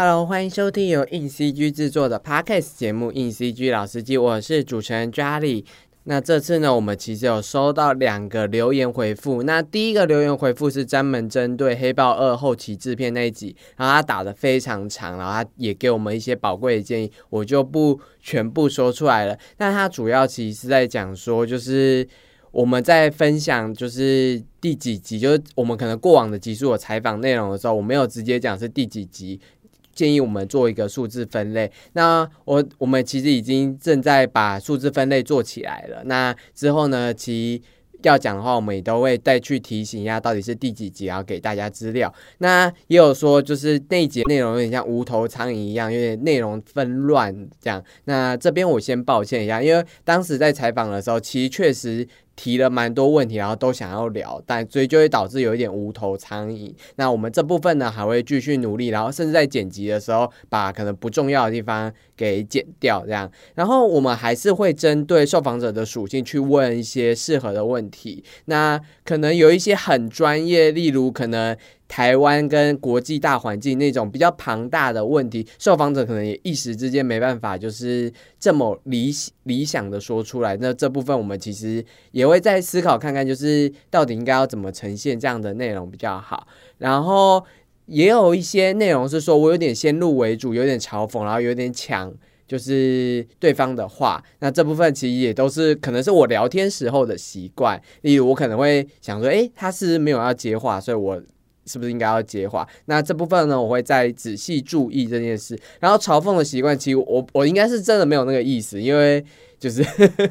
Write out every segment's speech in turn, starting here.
Hello，欢迎收听由硬 CG 制作的 Podcast 节目《硬 CG 老司机》，我是主持人 Jolly。那这次呢，我们其实有收到两个留言回复。那第一个留言回复是专门针对《黑豹二》后期制片那一集，然后他打的非常长，然后他也给我们一些宝贵的建议，我就不全部说出来了。那他主要其实是在讲说，就是我们在分享就是第几集，就是我们可能过往的集数有采访内容的时候，我没有直接讲是第几集。建议我们做一个数字分类。那我我们其实已经正在把数字分类做起来了。那之后呢，其要讲的话，我们也都会再去提醒一下，到底是第几集，然后给大家资料。那也有说，就是那一节内容有点像无头苍蝇一样，有点内容纷乱这样。那这边我先抱歉一下，因为当时在采访的时候，其实确实。提了蛮多问题，然后都想要聊，但所以就会导致有一点无头苍蝇。那我们这部分呢，还会继续努力，然后甚至在剪辑的时候，把可能不重要的地方给剪掉，这样。然后我们还是会针对受访者的属性去问一些适合的问题。那可能有一些很专业，例如可能。台湾跟国际大环境那种比较庞大的问题，受访者可能也一时之间没办法，就是这么理理想的说出来。那这部分我们其实也会再思考看看，就是到底应该要怎么呈现这样的内容比较好。然后也有一些内容是说我有点先入为主，有点嘲讽，然后有点抢，就是对方的话。那这部分其实也都是可能是我聊天时候的习惯，例如我可能会想说，诶，他是没有要接话，所以我。是不是应该要接话？那这部分呢，我会再仔细注意这件事。然后嘲讽的习惯，其实我我应该是真的没有那个意思，因为就是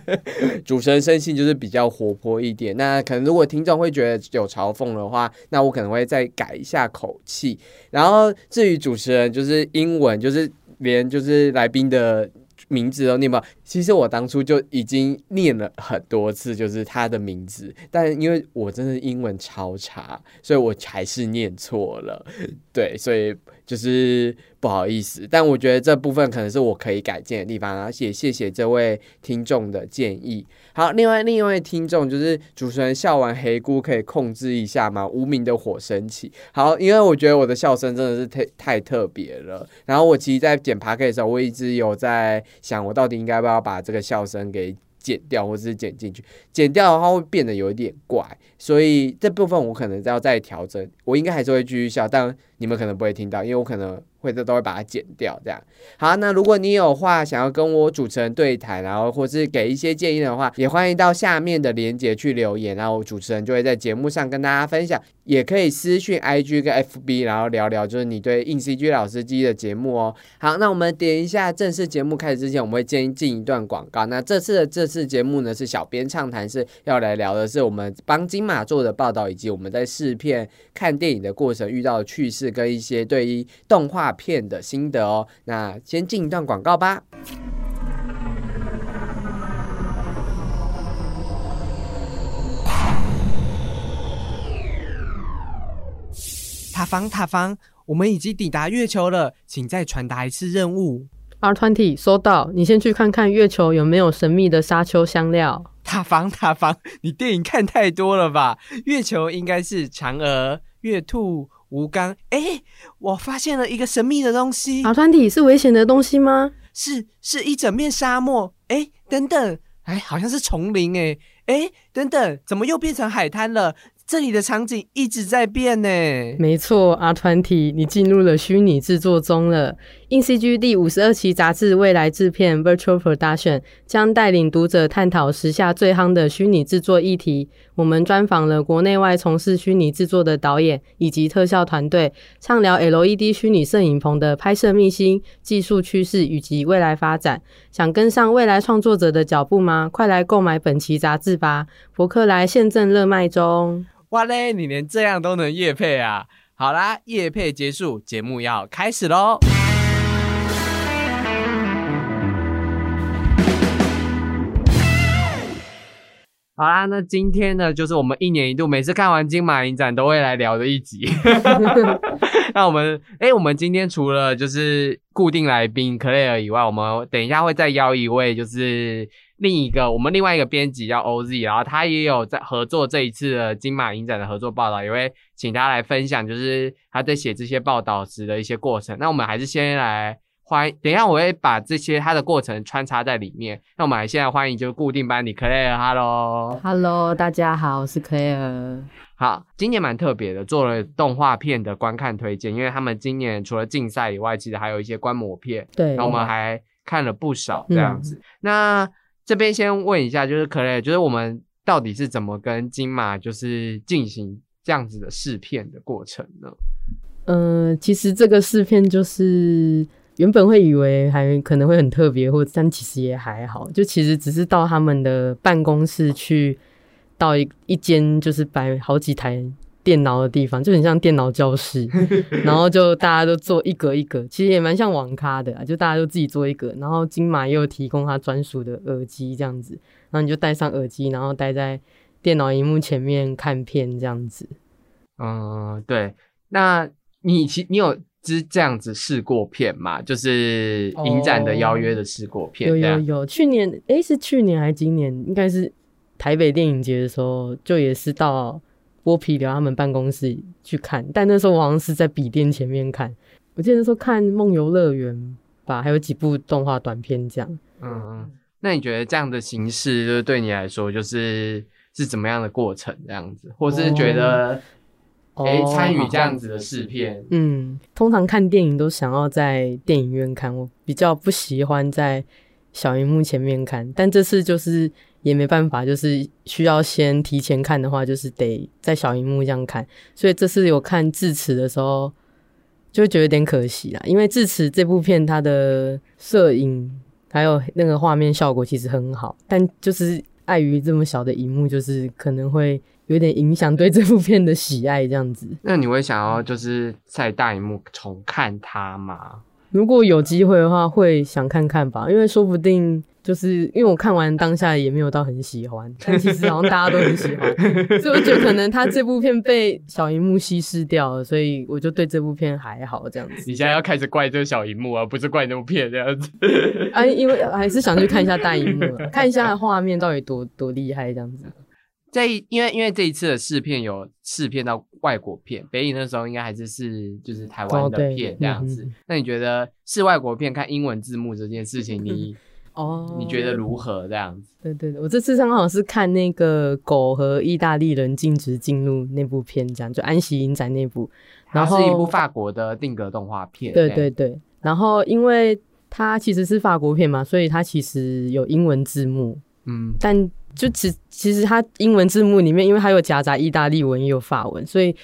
主持人生性就是比较活泼一点。那可能如果听众会觉得有嘲讽的话，那我可能会再改一下口气。然后至于主持人，就是英文，就是连就是来宾的。名字都念不好，其实我当初就已经念了很多次，就是他的名字，但因为我真的英文超差，所以我还是念错了。对，所以就是不好意思，但我觉得这部分可能是我可以改进的地方，而且谢谢这位听众的建议。好，另外另一位听众就是主持人笑完黑姑可以控制一下吗？无名的火升起。好，因为我觉得我的笑声真的是太太特别了。然后我其实，在剪 p a 的时候，我一直有在想，我到底应该不要把这个笑声给剪掉，或者是剪进去。剪掉的话会变得有一点怪，所以这部分我可能要再调整。我应该还是会继续笑，但你们可能不会听到，因为我可能。会的都会把它剪掉，这样好。那如果你有话想要跟我主持人对谈，然后或是给一些建议的话，也欢迎到下面的链接去留言，然后主持人就会在节目上跟大家分享。也可以私讯 IG 跟 FB，然后聊聊就是你对硬 CG 老司机的节目哦。好，那我们点一下正式节目开始之前，我们会先进一段广告。那这次的这次节目呢是小编畅谈，是要来聊的是我们帮金马做的报道，以及我们在试片看电影的过程遇到的趣事跟一些对于动画。片的心得哦，那先进一段广告吧。塔防，塔防，我们已经抵达月球了，请再传达一次任务。R twenty 收到，你先去看看月球有没有神秘的沙丘香料。塔防，塔防，你电影看太多了吧？月球应该是嫦娥、月兔。吴刚，哎，我发现了一个神秘的东西。好团体是危险的东西吗？是，是一整面沙漠。哎，等等，哎，好像是丛林。哎，哎，等等，怎么又变成海滩了？这里的场景一直在变呢。没错，阿团体，你进入了虚拟制作中了。In CG 第五十二期杂志未来制片 Virtual Production 将带领读者探讨时下最夯的虚拟制作议题。我们专访了国内外从事虚拟制作的导演以及特效团队，畅聊 LED 虚拟摄影棚的拍摄秘辛、技术趋势以及未来发展。想跟上未来创作者的脚步吗？快来购买本期杂志吧！博客来现正热卖中。哇嘞！你连这样都能夜配啊？好啦，夜配结束，节目要开始喽。好啦，那今天呢，就是我们一年一度每次看完金马影展都会来聊的一集。那我们，哎，我们今天除了就是固定来宾 Clare 以外，我们等一下会再邀一位就是。另一个我们另外一个编辑叫 OZ，然后他也有在合作这一次的金马影展的合作报道，也会请他来分享，就是他在写这些报道时的一些过程。那我们还是先来欢，等一下我会把这些它的过程穿插在里面。那我们还现在欢迎就是固定班底 Clare，Hello。Hello，大家好，我是 Clare。好，今年蛮特别的，做了动画片的观看推荐，因为他们今年除了竞赛以外，其实还有一些观摩片，对，那我们还看了不少这样子。那这边先问一下，就是 Clare，，就是我们到底是怎么跟金马就是进行这样子的试片的过程呢？嗯、其实这个试片就是原本会以为还可能会很特别，或但其实也还好，就其实只是到他们的办公室去，到一一间就是摆好几台电脑的地方，就很像电脑教室，然后就大家都坐一格一格，其实也蛮像网咖的啊，就大家都自己坐一格，然后金马又提供他专属的耳机这样子，然后你就戴上耳机，然后待在电脑荧幕前面看片这样子。嗯，对。那你其你有之这样子试过片嘛？就是影展的邀约的试过片，有有有，去年诶是去年还是今年？应该是台北电影节的时候，就也是到剥皮寮他们办公室去看，但那时候我好像是在笔电前面看。我记得那时候看《梦游乐园》吧，还有几部动画短片这样。嗯嗯。那你觉得这样的形式，就是对你来说，就是是怎么样的过程？这样子，或是觉得诶参与这样子的试片，嗯，通常看电影都想要在电影院看，我比较不喜欢在小荧幕前面看。但这次就是也没办法，就是需要先提前看的话，就是得在小荧幕这样看。所以这次有看《智齿》的时候，就会觉得有点可惜啦，因为《智齿》这部片它的摄影还有那个画面效果其实很好，但就是碍于这么小的荧幕，就是可能会有点影响对这部片的喜爱这样子。那你会想要就是在大荧幕重看它吗？如果有机会的话，会想看看吧，因为说不定就是因为我看完当下也没有到很喜欢，但其实好像大家都很喜欢，所以我觉得可能他这部片被小荧幕稀释掉了，所以我就对这部片还好这样子。你现在要开始怪这个小荧幕啊，不是怪那部片这样子。啊，因为还是想去看一下大荧幕了，看一下画面到底多多厉害这样子。这因为因为这一次的试片有试片到外国片，北影那时候应该还是是就是台湾的片这样子。那你觉得试外国片看英文字幕这件事情，你哦你觉得如何？这样子？对对对，我这次刚好是看那个狗和意大利人禁止进入那部片，这样就安息影展那部，它然后是一部法国的定格动画片。对哎对对，然后因为它其实是法国片嘛，所以它其实有英文字幕，嗯，但就其其实它英文字幕里面，因为它有夹杂意大利文也有法文，所以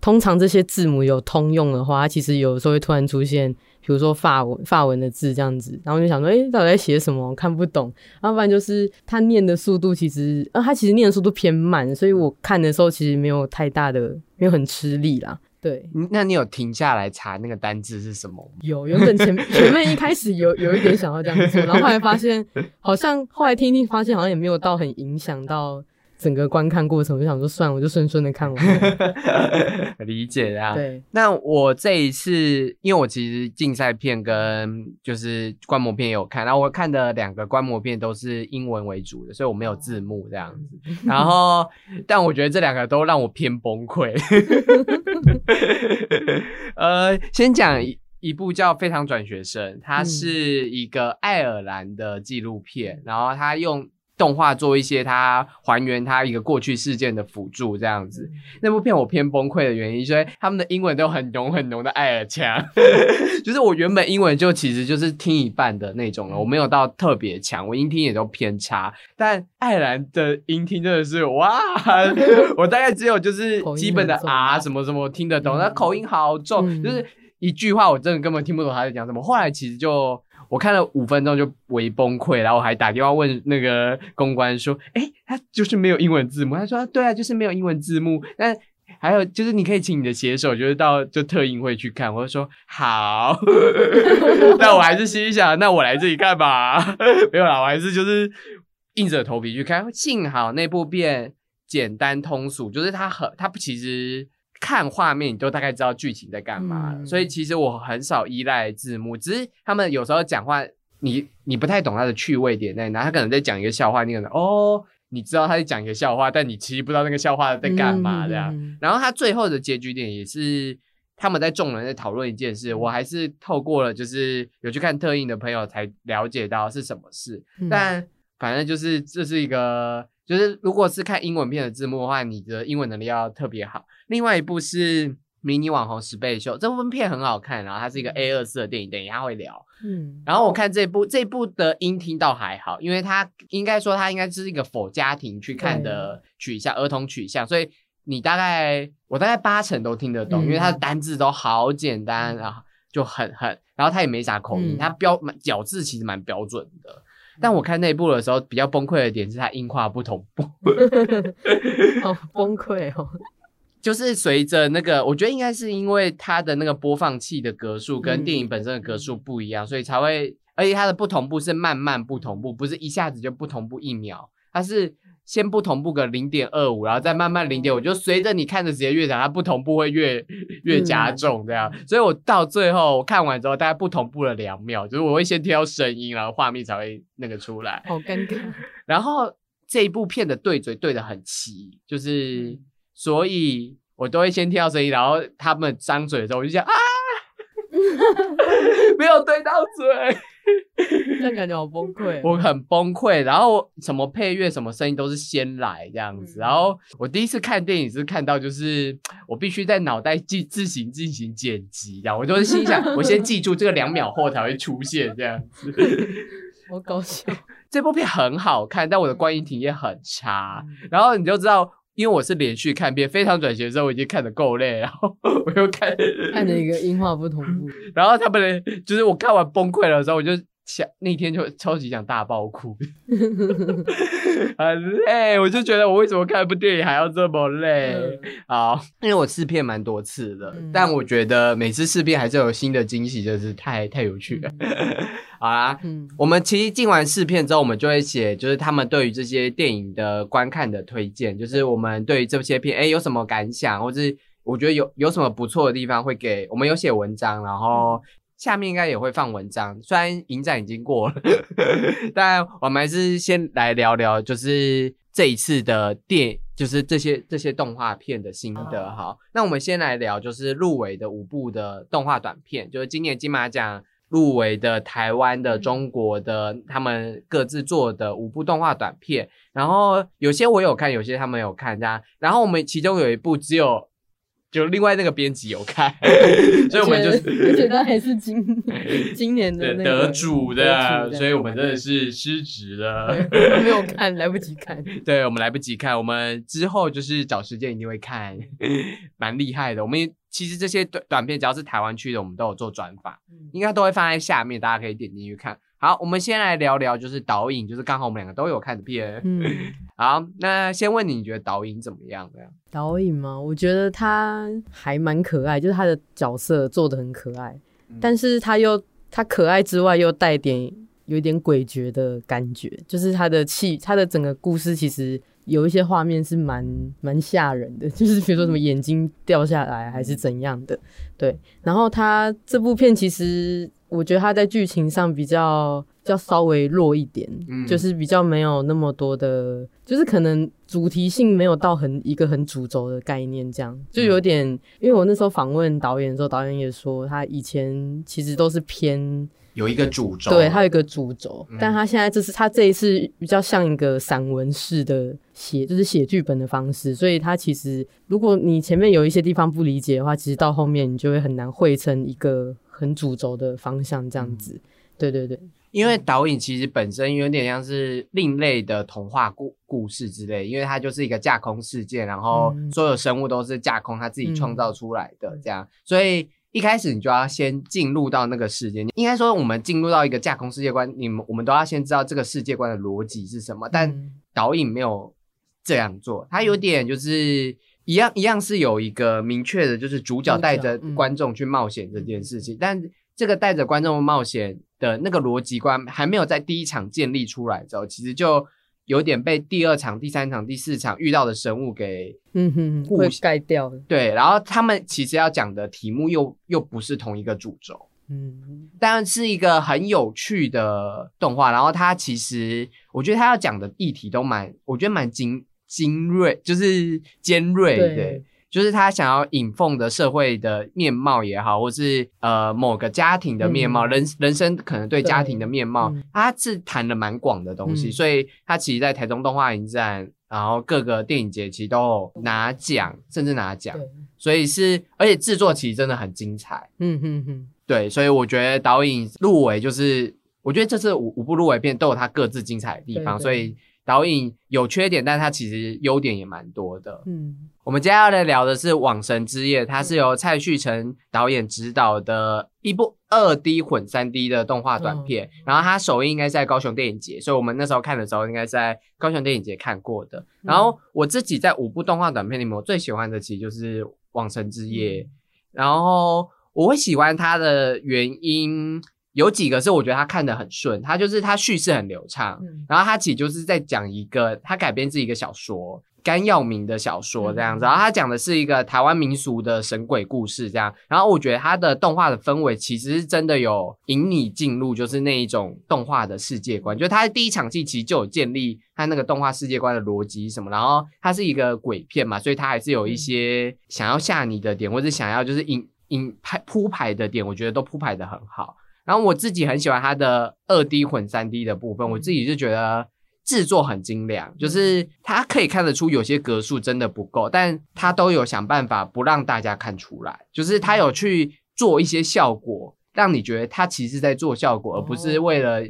通常这些字母有通用的话，它其实有时候会突然出现，比如说法文法文的字这样子，然后就想说，诶，到底在写什么？我看不懂。要不然就是它念的速度其实，呃，它其实念的速度偏慢，所以我看的时候其实没有太大的，没有很吃力啦。对，那你有停下来查那个单字是什么吗？有，原本前前面一开始有有一点想要这样做，然后后来发现好像后来听听发现好像也没有到很影响到整个观看过程，我就想说算了，我就顺顺的看完了。理解啊。对，那我这一次，因为我其实竞赛片跟就是观摩片也有看，然后我看的两个观摩片都是英文为主的，所以我没有字幕这样子。然后，但我觉得这两个都让我偏崩溃。呃，先讲一一部叫《非常转学生》，它是一个爱尔兰的纪录片，然后它用。动画做一些它还原它一个过去事件的辅助，这样子。那部片我偏崩溃的原因，是因为他们的英文都很浓很浓的爱尔腔，就是我原本英文就其实就是听一半的那种了，我没有到特别强，我音听也都偏差。但爱尔兰的音听真的是哇，我大概只有就是基本的啊什么什么我听得懂，那口音好重，嗯就是一句话我真的根本听不懂他在讲什么。后来其实就。我看了五分钟就微崩溃，然后我还打电话问那个公关说：“哎，他就是没有英文字幕。”他说：“对啊，就是没有英文字幕。”但还有就是，你可以请你的写手，就是到就特映会去看。我就说好，但我还是心想，那我来这里干嘛？没有啦，我还是就是硬着头皮去看。幸好那部片简单通俗，就是它很它其实看画面你都大概知道剧情在干嘛，嗯。所以其实我很少依赖字幕，只是他们有时候讲话你你不太懂他的趣味点在哪，他可能在讲一个笑话，你可能哦，你知道他在讲一个笑话，但你其实不知道那个笑话在干嘛这样。嗯然后他最后的结局点也是他们在众人在讨论一件事，我还是透过了就是有去看特映的朋友才了解到是什么事。嗯。但反正就是这是一个，就是如果是看英文片的字幕的话，你的英文能力要特别好。另外一部是《迷你网红十倍秀》，这部片很好看，然后它是一个 A 二四的电影，等一下会聊。嗯，然后我看这部这部的音听倒还好，因为它应该说它应该是一个否家庭去看的取向，儿童取向，所以你大概我大概八成都听得懂，嗯因为它的单字都好简单啊，就很很，然后它也没啥口音，嗯它标蛮咬字其实蛮标准的。但我看那部的时候，比较崩溃的点是它音画不同步，好，崩溃哦，就是随着那个，我觉得应该是因为它的那个播放器的格数跟嗯电影本身的格数不一样，所以才会，而且它的不同步是慢慢不同步，不是一下子就不同步一秒，它是先不同步个零点二五，然后再慢慢零点五，就随着你看的时间越长，它不同步会越越加重这样。所以我到最后我看完之后，大概不同步了两秒，就是我会先听到声音，然后画面才会那个出来。好尴尬。然后这一部片的对嘴对的很齐，就是所以我都会先听到声音，然后他们张嘴的时候，我就想啊，没有对到嘴，这样感觉好崩溃。我很崩溃。然后什么配乐、什么声音都是先来这样子。嗯然后我第一次看电影是看到，就是我必须在脑袋记自行进行剪辑，然后我就是心想，我先记住这个两秒后才会出现这样子。好搞笑。这部片很好看，但我的观影体验很差。嗯然后你就知道，因为我是连续看片，非常转型的时候我已经看得够累，然后我又看，看了一个音画不同步，然后他们的就是我看完崩溃的时候，我就想那天就超级想大爆哭，很累，我就觉得我为什么看一部电影还要这么累？好，因为我试片蛮多次的，嗯但我觉得每次试片还是有新的惊喜，就是太太有趣了。好啦，嗯我们其实进完试片之后，我们就会写，就是他们对于这些电影的观看的推荐，就是我们对于这些片，哎，有什么感想，或是我觉得有有什么不错的地方，会给我们有写文章，然后下面应该也会放文章。虽然影展已经过了，但我们还是先来聊聊，就是这一次的电，就是这些这些动画片的心得。好，那我们先来聊，就是入围的五部的动画短片，就是今年金马奖。入围的台湾的、中国的，他们各自做的五部动画短片，然后有些我有看，有些他们有看，这样。然后我们其中有一部只有就另外那个编辑有看，所以我们就而且而且他还是今今年的那个得主的，所以我们真的是失职了。没有看，来不及看。对我们来不及看，我们之后就是找时间一定会看，蛮厉害的。我们其实这些短短片只要是台湾区的，我们都有做转发，应该都会放在下面，大家可以点进去看。好，我们先来聊聊就是导引，就是刚好我们两个都有看的片。嗯，好，那先问你，你觉得导引怎么样？这样导演吗，我觉得他还蛮可爱，就是他的角色做的很可爱，嗯但是他又他可爱之外又带点有一点诡谲的感觉，就是他的气，他的整个故事其实有一些画面是蛮蛮吓人的，就是比如说什么眼睛掉下来还是怎样的，对。然后他这部片其实我觉得他在剧情上比较比较稍微弱一点，嗯。就是比较没有那么多的，就是可能主题性没有到很一个很主轴的概念，这样。就有点。因为我那时候访问导演的时候，导演也说他以前其实都是偏有一个主轴，对，他有一个主轴，嗯。但他现在这是他这一次比较像一个散文式的写，就是写剧本的方式，所以他其实如果你前面有一些地方不理解的话，其实到后面你就会很难汇成一个很主轴的方向这样子。嗯对对对，因为导引其实本身有点像是另类的童话故故事之类，因为它就是一个架空事件，然后嗯。所有生物都是架空他自己创造出来的，这样，所以一开始你就要先进入到那个世界。应该说，我们进入到一个架空世界观，你们我们都要先知道这个世界观的逻辑是什么，但嗯。导演没有这样做，他有点就是。一样一样是有一个明确的，就是主角带着嗯。观众去冒险这件事情，但这个带着观众冒险的那个逻辑观还没有在第一场建立出来之后，其实就有点被第二场、第三场、第四场遇到的生物给嗯哼哼，会盖掉了。对，然后他们其实要讲的题目又又不是同一个主轴，嗯，但是一个很有趣的动画，然后它其实我觉得它要讲的议题都蛮，我觉得蛮精精锐，就是尖锐的对，就是他想要引奉的社会的面貌也好，或是呃某个家庭的面貌，嗯。人人生可能对家庭的面貌他是谈的蛮广的东西，嗯。所以他其实，在台中动画影展，然后各个电影节其实都有拿奖，甚至拿奖，所以是而且制作其实真的很精彩。嗯哼哼，对，所以我觉得导演入围就是，我觉得这次五五部入围片都有它各自精彩的地方，所以导演有缺点，但它其实优点也蛮多的。嗯，我们接下来聊的是《网神之夜》，它是由蔡旭成导演执导的一部二 D 混三 D 的动画短片，然后它首映应该是在高雄电影节，所以我们那时候看的时候应该是在高雄电影节看过的。然后我自己在五部动画短片里面，我最喜欢的其实就是《网神之夜》，然后我会喜欢它的原因有几个是我觉得他看得很顺，他就是他叙事很流畅，嗯然后他其实就是在讲一个，他改编自一个小说，甘耀明的小说这样子，嗯然后他讲的是一个台湾民俗的神鬼故事这样，然后我觉得他的动画的氛围其实是真的有引你进入，就是那一种动画的世界观，就是它第一场戏其实就有建立他那个动画世界观的逻辑什么，然后它是一个鬼片嘛，所以他还是有一些想要吓你的点，或者想要就是引引拍铺排的点，我觉得都铺排的很好。然后我自己很喜欢它的二 D 混三 D 的部分，我自己就觉得制作很精良，就是它可以看得出有些格数真的不够，但它都有想办法不让大家看出来，就是它有去做一些效果，让你觉得它其实在做效果，而不是为了。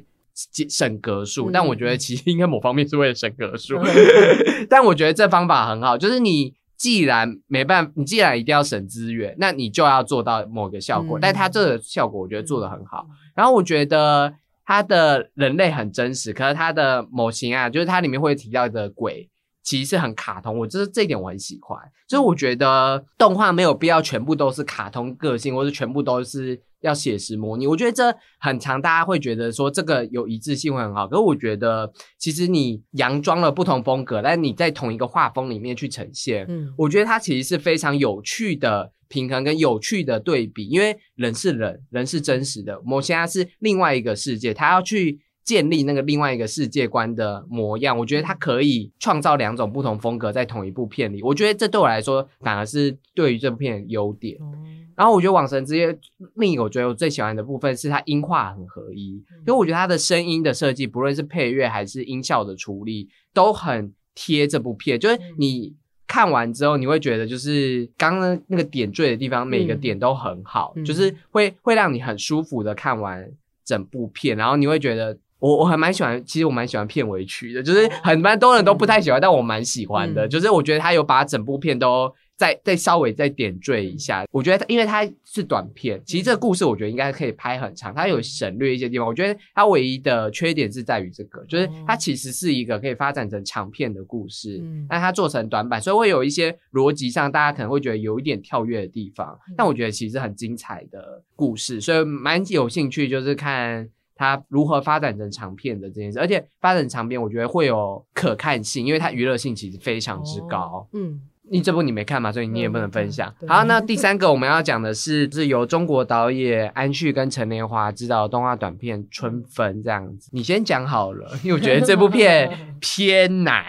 省格数，嗯但我觉得其实应该某方面是为了省格数，但我觉得这方法很好，就是你既然没办法，你既然一定要省资源，那你就要做到某个效果。嗯但它这个效果我觉得做的很好。然后我觉得它的人类很真实，可是它的模型啊，就是它里面会提到的鬼。其实是很卡通，我就是这一点我很喜欢，所以我觉得动画没有必要全部都是卡通个性，或是全部都是要写实模拟。我觉得这很长，大家会觉得说这个有一致性会很好，可是我觉得其实你佯装了不同风格，但你在同一个画风里面去呈现，嗯，我觉得它其实是非常有趣的平衡跟有趣的对比，因为人是人，人是真实的，我现在是另外一个世界，他要去建立那个另外一个世界观的模样。我觉得他可以创造两种不同风格在同一部片里，我觉得这对我来说反而是对于这部片的优点。哦然后我觉得《网神之夜》另一个我觉得我最喜欢的部分是它音画很合一，因为我觉得它的声音的设计，不论是配乐还是音效的处理，都很贴这部片。就是你看完之后，你会觉得就是刚刚那个点缀的地方，每个嗯。点都很好，嗯。就是会会让你很舒服的看完整部片，然后你会觉得。我我还蛮喜欢，其实我蛮喜欢片尾曲的，就是很蛮多人都不太喜欢，但我蛮喜欢的。嗯。就是我觉得他有把整部片都再再稍微再点缀一下。我觉得因为它是短片，其实这个故事我觉得应该可以拍很长，它有省略一些地方。我觉得它唯一的缺点是在于这个，就是它其实是一个可以发展成长片的故事，嗯但它做成短版，所以会有一些逻辑上大家可能会觉得有一点跳跃的地方。但我觉得其实很精彩的故事，所以蛮有兴趣，就是看。它如何发展成长片的这件事，而且发展成长片，我觉得会有可看性，因为它娱乐性其实非常之高。嗯，你这部你没看嘛，所以你也不能分享。对好，那第三个我们要讲的是，是由中国导演安旭跟陈年华执导的动画短片《春分》这样子。你先讲好了，因为我觉得这部片 偏难。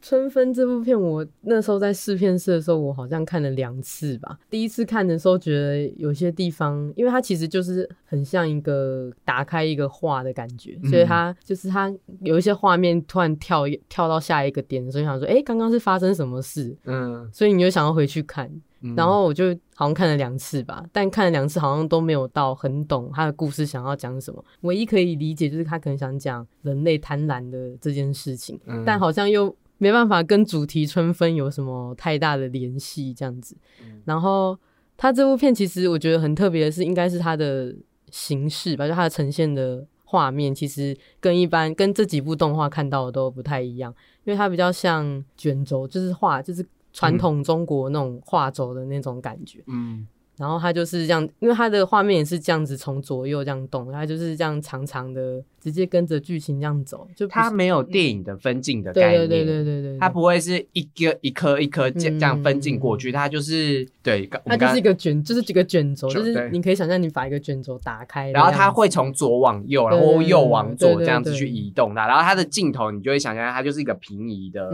春分这部片，我那时候在试片室的时候，我好像看了两次吧。第一次看的时候，觉得有些地方，因为它其实就是很像一个打开一个画的感觉，嗯所以它就是它有一些画面突然跳跳到下一个点，所以想说，哎、刚刚是发生什么事？嗯，所以你就想要回去看。嗯然后我就好像看了两次吧，但看了两次好像都没有到很懂他的故事想要讲什么。唯一可以理解就是他可能想讲人类贪婪的这件事情，嗯但好像又没办法跟主题春分有什么太大的联系这样子。嗯然后他这部片其实我觉得很特别的是，应该是它的形式吧，就它的呈现的画面，其实跟一般跟这几部动画看到的都不太一样，因为它比较像卷轴，就是画，就是传统中国那种画轴的那种感觉。嗯然后它就是这样，因为它的画面也是这样子从左右这样动，它就是这样长长的，直接跟着剧情这样走，就不是它没有电影的分镜的概念，对对对对对对，它不会是一个一颗一颗这这样分镜过去，它就是对，我它就是一个卷，就是几个卷轴，就是你可以想象你把一个卷轴打开，然后它会从左往右，然后右往左这样子去移动它，然后它的镜头你就会想象它就是一个平移的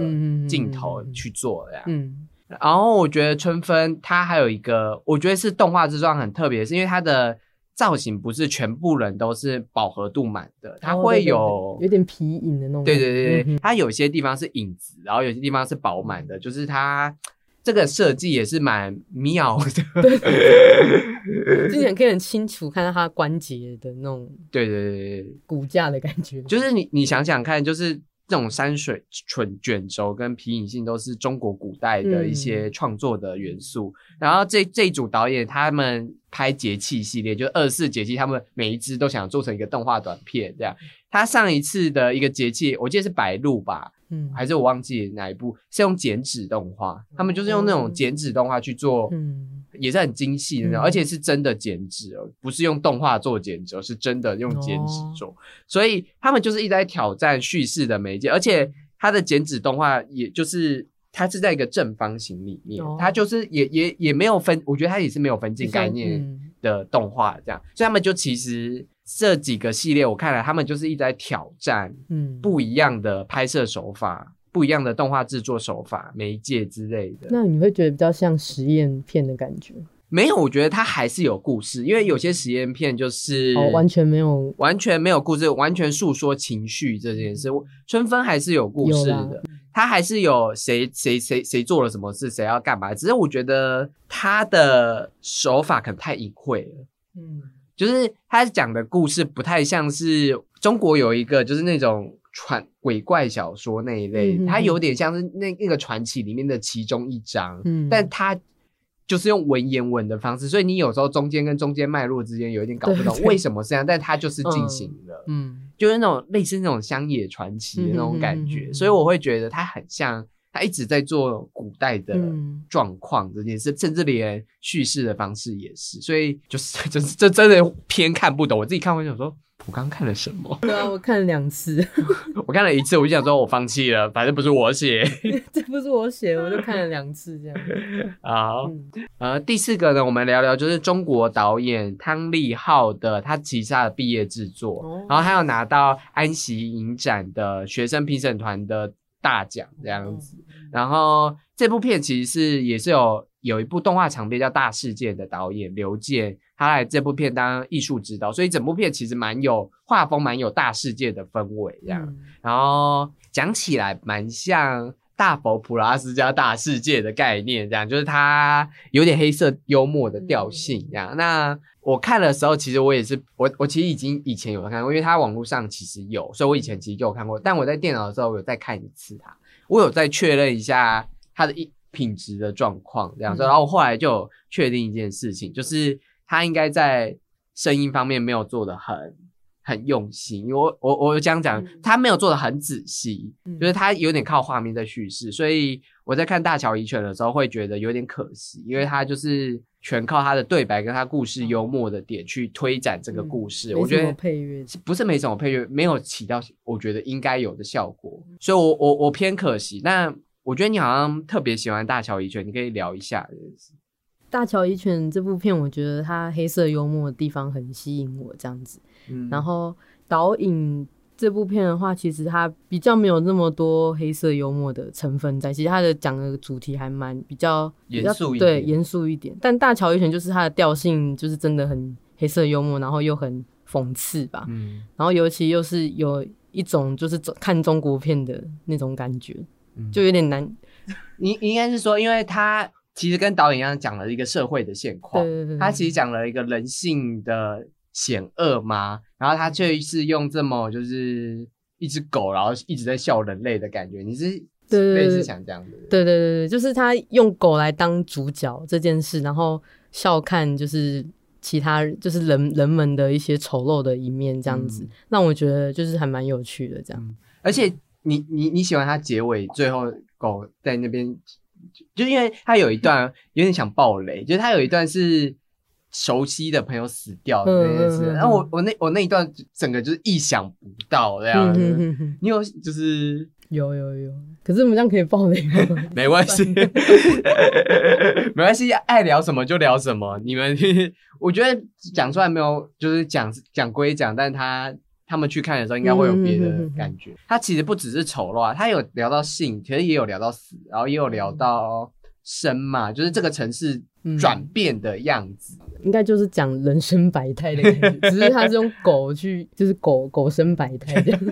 镜头去做这样。嗯然后我觉得春分它还有一个，我觉得是动画之中很特别，是因为它的造型不是全部人都是饱和度满的，它会有有点皮影的那种感对觉，对对对，嗯它有些地方是影子，然后有些地方是饱满的，就是它这个设计也是蛮妙的。就是你可以很清楚看到它关节的那种对对对，骨架的感觉，就是你你想想看，就是这种山水卷卷轴跟皮影戏都是中国古代的一些创作的元素。然后这这一组导演他们拍节气系列，就是二十四节气，他们每一支都想做成一个动画短片这样。他上一次的一个节气，我记得是白鹿吧，嗯还是我忘记哪一部，是用剪纸动画，他们就是用那种剪纸动画去做，嗯也是很精细的而且是真的剪纸哦，不是用动画做剪纸，而是真的用剪纸哦。做，所以他们就是一直在挑战叙事的媒介，而且它的剪纸动画也就是。它是在一个正方形里面，哦。它就是也也也没有分，我觉得它也是没有分镜概念嗯。的动画这样，所以他们就其实这几个系列我看来，他们就是一直在挑战嗯，不一样的拍摄手法、不一样的动画制作手法、媒介之类的。那你会觉得比较像实验片的感觉，没有，我觉得它还是有故事，因为有些实验片就是哦，完全没有完全没有故事，完全诉说情绪这件事。春分还是有故事的，它还是有谁谁谁谁做了什么事，谁要干嘛。只是我觉得他的手法可能太隐晦了。嗯就是他讲的故事不太像是中国有一个就是那种传鬼怪小说那一类，它有点像是那那个传奇里面的其中一章，嗯但它就是用文言文的方式，所以你有时候中间跟中间脉络之间有一点搞不懂为什么是这样，但它就是进行了，嗯就是那种类似那种乡野传奇的那种感觉，所以我会觉得它很像。他一直在做古代的嗯状况这件事，甚至连叙事的方式也是，所以就是 就是这真的偏看不懂。我自己看完想说，我刚刚看了什么？对啊，我看了两次，我看了一次，我就想说我放弃了，反正不是我写。这不是我写，我就看了两次这样。好，嗯呃，第四个呢，我们聊聊就是中国导演汤立浩的，他旗下的毕业制作，哦然后还有拿到安息影展的学生评审团的大奖这样子。然后这部片其实是也是有有一部动画长片叫《大世界》的导演刘健，他来这部片当艺术指导，所以整部片其实蛮有画风，蛮有大世界的氛围这样。嗯然后讲起来蛮像大佛普拉斯加大世界的概念，这样就是它有点黑色幽默的调性，这样。那我看的时候，其实我也是我我其实已经以前有看过，因为它网络上其实有，所以我以前其实就有看过。但我在电脑的时候，我有再看一次它，我有再确认一下它的一品质的状况，这样。嗯然后我后来就有确定一件事情，就是它应该在声音方面没有做的很。很用心，因为我我我这样讲嗯，他没有做的很仔细，嗯就是他有点靠画面在叙事，所以我在看《大乔遗犬》的时候会觉得有点可惜，因为他就是全靠他的对白跟他故事幽默的点去推展这个故事，我觉得配乐不是没什么配乐，没有起到我觉得应该有的效果，所以我我我偏可惜。那我觉得你好像特别喜欢《大乔遗犬》，你可以聊一下大乔一犬》这部片，我觉得它黑色幽默的地方很吸引我，这样子。嗯然后导引这部片的话，其实它比较没有那么多黑色幽默的成分在，其实它的讲的主题还蛮比较严肃对严肃一点。但《大乔一犬》就是它的调性就是真的很黑色幽默，然后又很讽刺吧，嗯然后尤其又是有一种就是看中国片的那种感觉，嗯就有点难。应应该是说，因为他其实跟导演一样讲了一个社会的现况，对对对，他其实讲了一个人性的险恶嘛，然后他却是用这么就是一只狗，然后一直在笑人类的感觉，你是对对对类似想这样的，对对对对，就是他用狗来当主角这件事，然后笑看就是其他就是人人们的一些丑陋的一面，这样子、嗯。让我觉得就是还蛮有趣的。这样，而且你你你喜欢他结尾最后狗在那边，就就因为他有一段有点想爆雷，就是他有一段是熟悉的朋友死掉的那件事。嗯嗯嗯嗯然后我我那我那一段整个就是意想不到这样你有就是有有有，可是我们这样可以爆雷吗？没关系，没关系，爱聊什么就聊什么。你们 我觉得讲出来没有，就是讲讲归讲，但他他们去看的时候应该会有别的感觉。他其实不只是丑陋啊，他有聊到性，其实也有聊到死，然后也有聊到生嘛，就是这个城市转变的样子。应该就是讲人生百态的感觉，只是他是用狗去，就是狗狗生百态这样。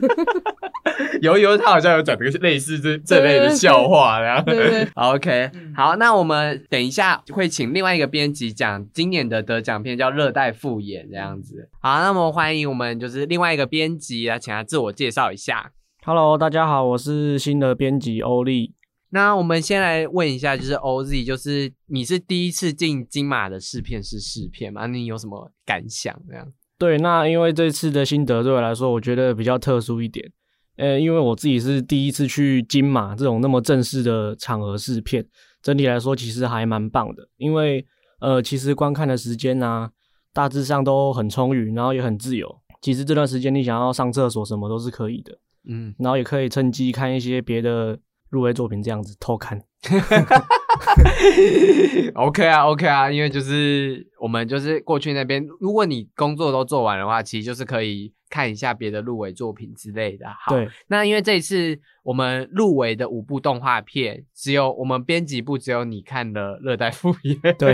有有，他好像有讲这个类似这这类的笑话，然后 OK，好，那我们等一下会请另外一个编辑讲今年的得奖片叫《热带复眼》这样子。好，那么欢迎我们就是另外一个编辑来，请他自我介绍一下。Hello，大家好，我是新的编辑欧丽。那我们先来问一下，就是 OZ，就是你是第一次进金马的试片是试片吗？你有什么感想？这样？对，那因为这次的心得对我来说，我觉得比较特殊一点。呃，因为我自己是第一次去金马这种那么正式的场合试片，整体来说其实还蛮棒的。因为呃，其实观看的时间啊，大致上都很充裕，然后也很自由。其实这段时间你想要上厕所什么都是可以的，嗯，然后也可以趁机看一些别的入围作品，这样子偷看。OK 啊，OK 啊，因为就是我们就是过去那边，如果你工作都做完的话，其实就是可以看一下别的入围作品之类的。好，对，那因为这一次我们入围的五部动画片，只有我们编辑部只有你看了《热带复眼》，对，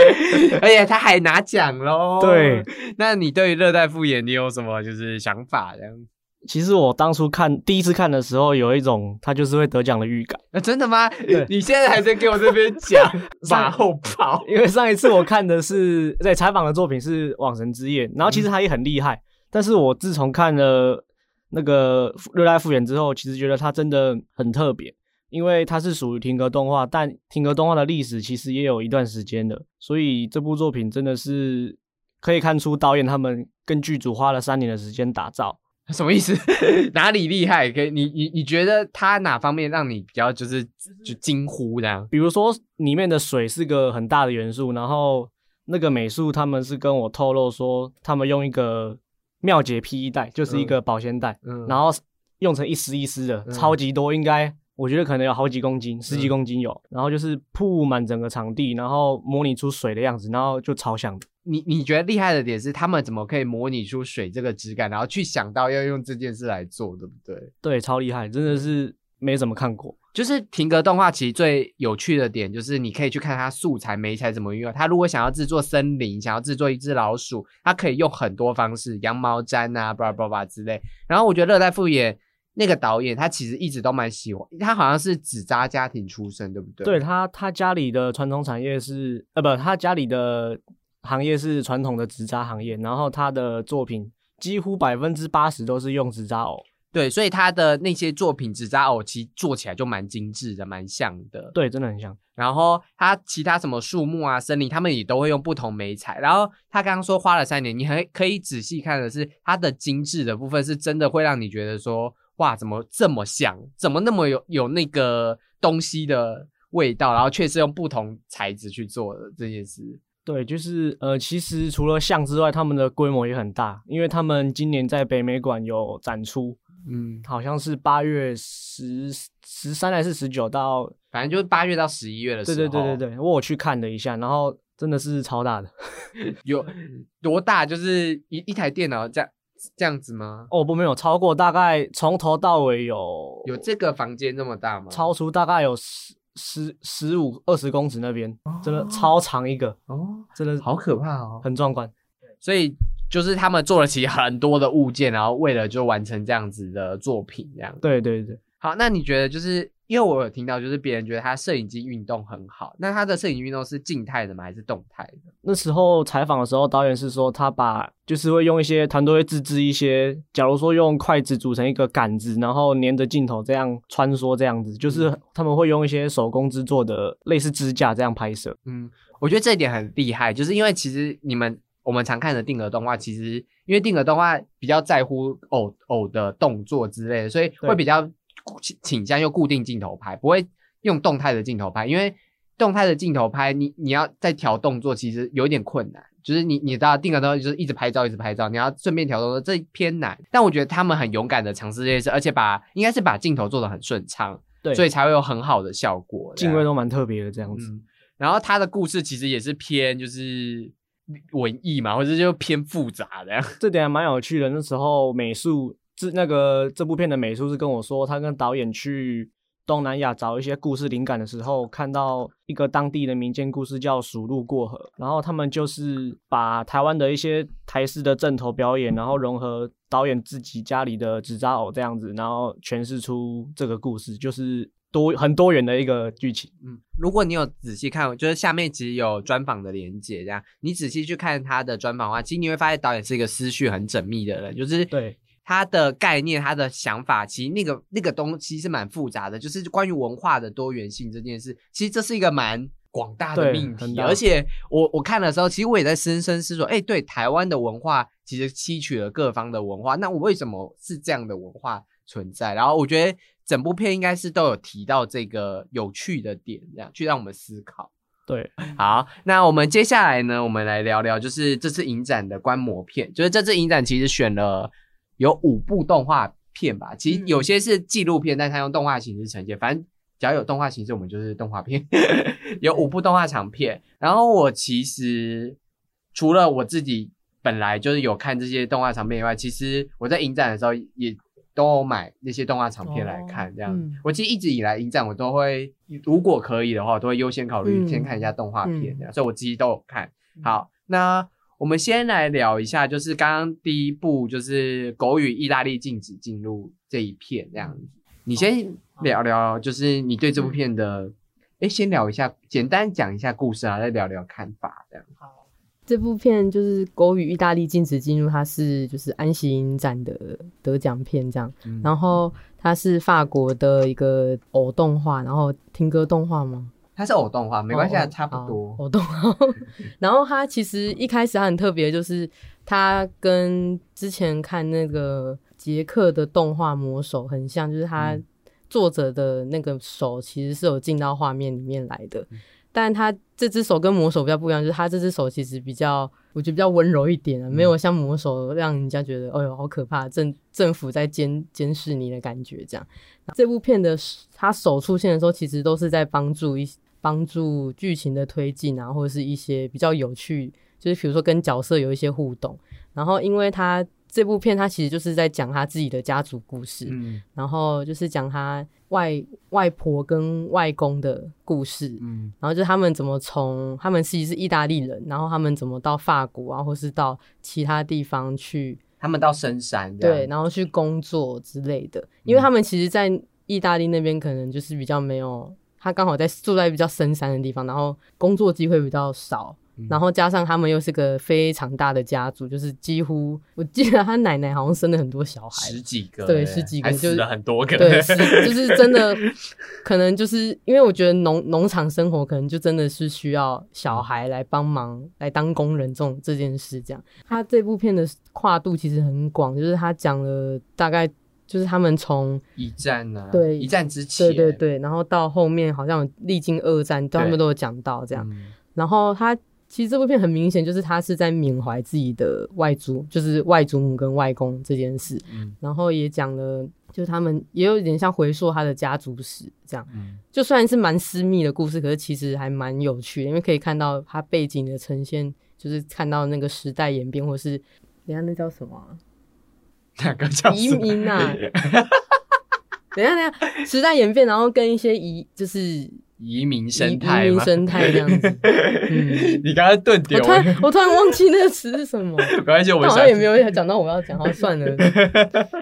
而且他还拿奖喽。对，那你对于《热带复眼》你有什么就是想法？这样？其实我当初看第一次看的时候，有一种他就是会得奖的预感。啊，真的吗？你现在还在给我这边讲 马后炮？因为上一次我看的是在采访的作品是《网神之夜》，然后其实他也很厉害，但是我自从看了那个《热带复原》之后，其实觉得他真的很特别，因为它是属于停格动画，但停格动画的历史其实也有一段时间了，所以这部作品真的是可以看出导演他们跟剧组花了三年的时间打造。什么意思？哪里厉害？可以，你你你觉得他哪方面让你比较就是就惊呼这样？比如说里面的水是个很大的元素，然后那个美术他们是跟我透露说，他们用一个妙洁 PE 袋，就是一个保鲜袋，嗯然后用成一丝一丝的，嗯超级多，应该我觉得可能有好几公斤，十几公斤有，然后就是铺满整个场地，然后模拟出水的样子，然后就超像的。你你觉得厉害的点是他们怎么可以模拟出水这个质感，然后去想到要用这件事来做，对不对？对，超厉害，真的是没怎么看过。就是停格动画其实最有趣的点就是你可以去看它素材媒材怎么运用。它如果想要制作森林，想要制作一只老鼠，它可以用很多方式，羊毛毡啊，巴拉巴拉之类。然后我觉得热带复眼那个导演他其实一直都蛮喜欢，他好像是纸扎家庭出身，对不对？对他，他家里的传统产业是呃不，他家里的行业是传统的纸扎行业，然后他的作品几乎百分之八十都是用纸扎偶。对，所以他的那些作品纸扎偶其实做起来就蛮精致的，蛮像的。对，真的很像。然后他其他什么树木啊、森林，他们也都会用不同媒材。然后他刚刚说花了三年，你还可以仔细看的是它的精致的部分，是真的会让你觉得说，哇，怎么这么像，怎么那么有有那个东西的味道，然后却是用不同材质去做的这件事。对，就是呃，其实除了像之外，他们的规模也很大，因为他们今年在北美馆有展出，嗯，好像是八月十十三还是十九到，反正就是八月到十一月的时对候，对对对对，我有去看了一下，然后真的是超大的。有多大？就是一一台电脑这样这样子吗？哦不，没有超过，大概从头到尾有有这个房间这么大吗？超出大概有十十十五二十公尺那边，真的超长一个，哦，真的好可怕哦。很壮观。所以就是他们做了其实很多的物件，然后为了就完成这样子的作品，这样。对对对，好，那你觉得就是因为我有听到，就是别人觉得他摄影机运动很好，那他的摄影运动是静态的吗？还是动态的？那时候采访的时候，导演是说他把就是会用一些团队会自制一些，假如说用筷子组成一个杆子，然后粘着镜头这样穿梭这样子，就是他们会用一些手工制作的类似支架这样拍摄。嗯，我觉得这一点很厉害，就是因为其实你们我们常看的定格动画，其实因为定格动画比较在乎偶偶的动作之类的，所以会比较倾倾向用固定镜头拍，不会用动态的镜头拍，因为动态的镜头拍，你你要再调动作，其实有点困难。就是你你知道定格之后就是一直拍照一直拍照，你要顺便调动作，这偏难。但我觉得他们很勇敢的尝试这件事，而且把应该是把镜头做的很顺畅，对，所以才会有很好的效果。镜位都蛮特别的这样子。嗯，然后他的故事其实也是偏就是文艺嘛，或者就偏复杂的。这点还蛮有趣的。那时候美术这那个这部片的美术是跟我说，他跟导演去。东南亚找一些故事灵感的时候，看到一个当地的民间故事叫“鼠路过河”，然后他们就是把台湾的一些台式的正头表演，然后融合导演自己家里的纸扎偶这样子，然后诠释出这个故事，就是多很多元的一个剧情。嗯，如果你有仔细看，就是下面其实有专访的连接，这样你仔细去看他的专访的话，其实你会发现导演是一个思绪很缜密的人，就是对。他的概念，他的想法，其实那个那个东西是蛮复杂的，就是关于文化的多元性这件事，其实这是一个蛮广大的命题。而且我我看的时候，其实我也在深深思索，哎，对，台湾的文化其实吸取了各方的文化，那我为什么是这样的文化存在？然后我觉得整部片应该是都有提到这个有趣的点，这样去让我们思考。对，好，那我们接下来呢，我们来聊聊，就是这次影展的观摩片，就是这次影展其实选了。有五部动画片吧，其实有些是纪录片，但它用动画形式呈现。反正只要有动画形式，我们就是动画片。有五部动画长片，然后我其实除了我自己本来就是有看这些动画长片以外，其实我在影展的时候也都买那些动画长片来看。这样，我其实一直以来影展我都会，如果可以的话，都会优先考虑先看一下动画片。这样，所以我自己都有看。好，那。我们先来聊一下，就是刚刚第一部就是狗与意大利禁止进入这一片这样子。你先聊聊，就是你对这部片的，哎，先聊一下，简单讲一下故事啊，再聊聊看法这样。好，这部片就是狗与意大利禁止进入，它是就是安息影展的得奖片这样。然后它是法国的一个偶动画，然后听歌动画吗？它是偶动画，没关系，差不多。偶动画，然后它其实一开始它很特别，就是它跟之前看那个杰克的动画魔手很像，就是它作者的那个手其实是有进到画面里面来的，但他这只手跟魔手比较不一样，就是他这只手其实比较，我觉得比较温柔一点啊，没有像魔手让人家觉得，哎呦好可怕，政政府在监监视你的感觉这样。这部片的他手出现的时候，其实都是在帮助一。帮助剧情的推进啊，或者是一些比较有趣，就是比如说跟角色有一些互动。然后，因为他这部片，他其实就是在讲他自己的家族故事，嗯，然后就是讲他外外婆跟外公的故事，嗯，然后就他们怎么从他们自己是意大利人，然后他们怎么到法国啊，或是到其他地方去，他们到深山对，然后去工作之类的，因为他们其实，在意大利那边可能就是比较没有。他刚好在住在比较深山的地方，然后工作机会比较少，然后加上他们又是个非常大的家族，就是几乎我记得他奶奶好像生了很多小孩，十几个，对，十几个，就是很多个，对，就是真的，可能就是因为我觉得农农场生活可能就真的是需要小孩来帮忙来当工人这种这件事，这样。他这部片的跨度其实很广，就是他讲了大概。就是他们从一战呢，对一战之前，对对对，然后到后面好像历经二战，他们都有讲到这样。然后他其实这部片很明显就是他是在缅怀自己的外祖，就是外祖母跟外公这件事。然后也讲了，就是他们也有点像回溯他的家族史这样。就算是蛮私密的故事，可是其实还蛮有趣的，因为可以看到他背景的呈现，就是看到那个时代演变，或是人家那叫什么？两个叫移民啊，等下等下，时代演变，然后跟一些移就是移民生态，移民生态这样子。嗯，你刚刚顿点，我突然我突然忘记那个词是什么。没关系，我好像也没有讲到我要讲，好算了。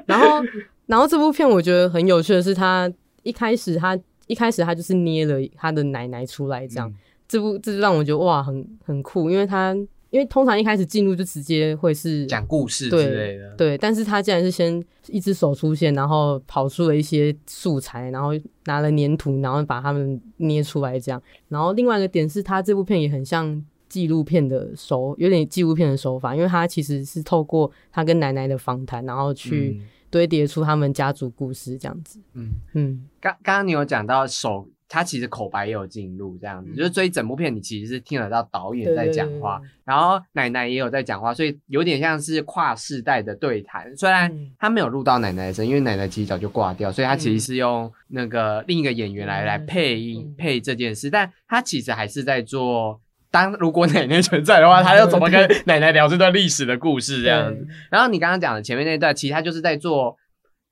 然后然后这部片我觉得很有趣的是，他一开始他一开始他就是捏了他的奶奶出来，这样这部这就让我觉得哇，很很酷，因为他。因为通常一开始进入就直接会是讲故事之类的，对。但是他竟然是先一只手出现，然后跑出了一些素材，然后拿了粘土，然后把他们捏出来这样。然后另外一个点是他这部片也很像纪录片的手，有点纪录片的手法，因为他其实是透过他跟奶奶的访谈，然后去堆叠出他们家族故事这样子。嗯嗯。刚刚刚你有讲到手。他其实口白也有进入这样子，嗯就是所以整部片你其实是听得到导演在讲话，对对。然后奶奶也有在讲话，所以有点像是跨世代的对谈。虽然嗯。他没有录到奶奶的声，因为奶奶其实早就挂掉，所以他其实是用那个另一个演员来、嗯来配音嗯。配这件事，但他其实还是在做。当如果奶奶存在的话，他要怎么跟奶奶聊这段历史的故事这样子？然后你刚刚讲的前面那段，其实他就是在做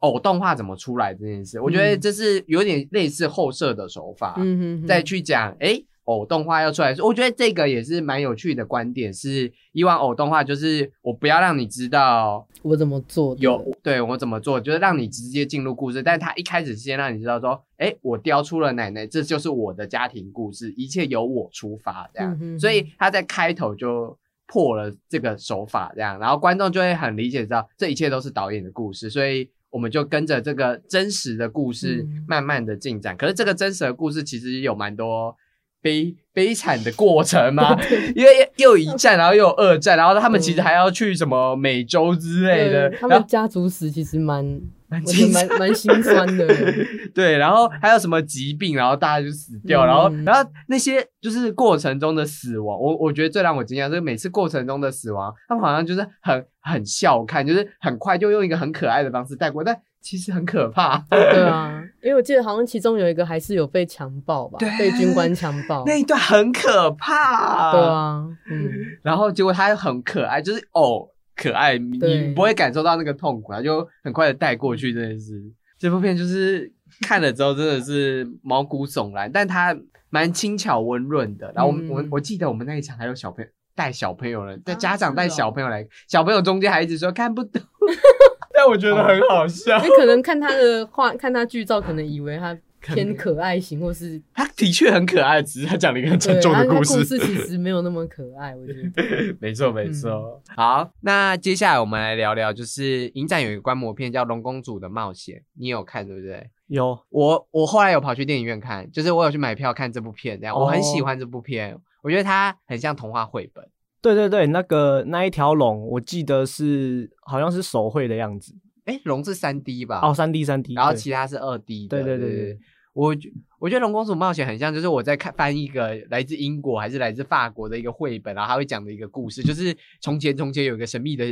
偶动画怎么出来这件事。我觉得这是有点类似后设的手法，嗯哼哼再去讲，诶，偶动画要出来，我觉得这个也是蛮有趣的观点。是以往偶动画就是我不要让你知道我怎么做有对我怎么做，就是让你直接进入故事，但他一开始先让你知道说，诶，我雕出了奶奶，这就是我的家庭故事，一切由我出发这样。嗯哼哼所以他在开头就破了这个手法，这样，然后观众就会很理解知道这一切都是导演的故事，所以我们就跟着这个真实的故事嗯。慢慢的进展。可是这个真实的故事其实有蛮多悲悲惨的过程嘛，因为又一战，然后又有二战，然后他们其实还要去什么美洲之类的对，他们家族史其实蛮，蛮蛮蛮心酸的。对，然后还有什么疾病，然后大家就死掉，然后嗯然后那些就是过程中的死亡，我我觉得最让我惊讶，就是每次过程中的死亡，他们好像就是很很笑看，就是很快就用一个很可爱的方式带过，但其实很可怕。对啊，因为我记得好像其中有一个还是有被强暴吧，被军官强暴。那一段很可怕，对。啊，嗯，然后结果他又很可爱，就是哦可爱，你不会感受到那个痛苦，他就很快的带过去真的是。这部片就是看了之后真的是毛骨悚然，但它蛮轻巧温润的。然后我们、嗯我我记得我们那一场还有小朋友带小朋友了，带啊家长带小朋友来，小朋友中间还一直说看不懂，但我觉得很好笑因。为可能看他的画，看他剧照，可能以为他偏可爱型，或是 他的确很可爱，只是他讲了一个很沉，重他他故事故事。事其实没有那么可爱，我觉得。没错，没错。好，那接下来我们来聊聊，就是影展有一个观摩片叫《龙公主的冒险》，你有看对不对？有我我后来有跑去电影院看，就是我有去买票看这部片，这样、我很喜欢这部片，我觉得它很像童话绘本。对对对，那个那一条龙，我记得是好像是手绘的样子，哎，龙是三 D 吧？哦，三 D 三 D，然后其他是二 D 的。对对对对对我觉我觉得《龙公主冒险》很像，就是我在看翻一个来自英国还是来自法国的一个绘本，然后他会讲的一个故事，就是从前从前有一个神秘的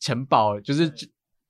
城堡，就是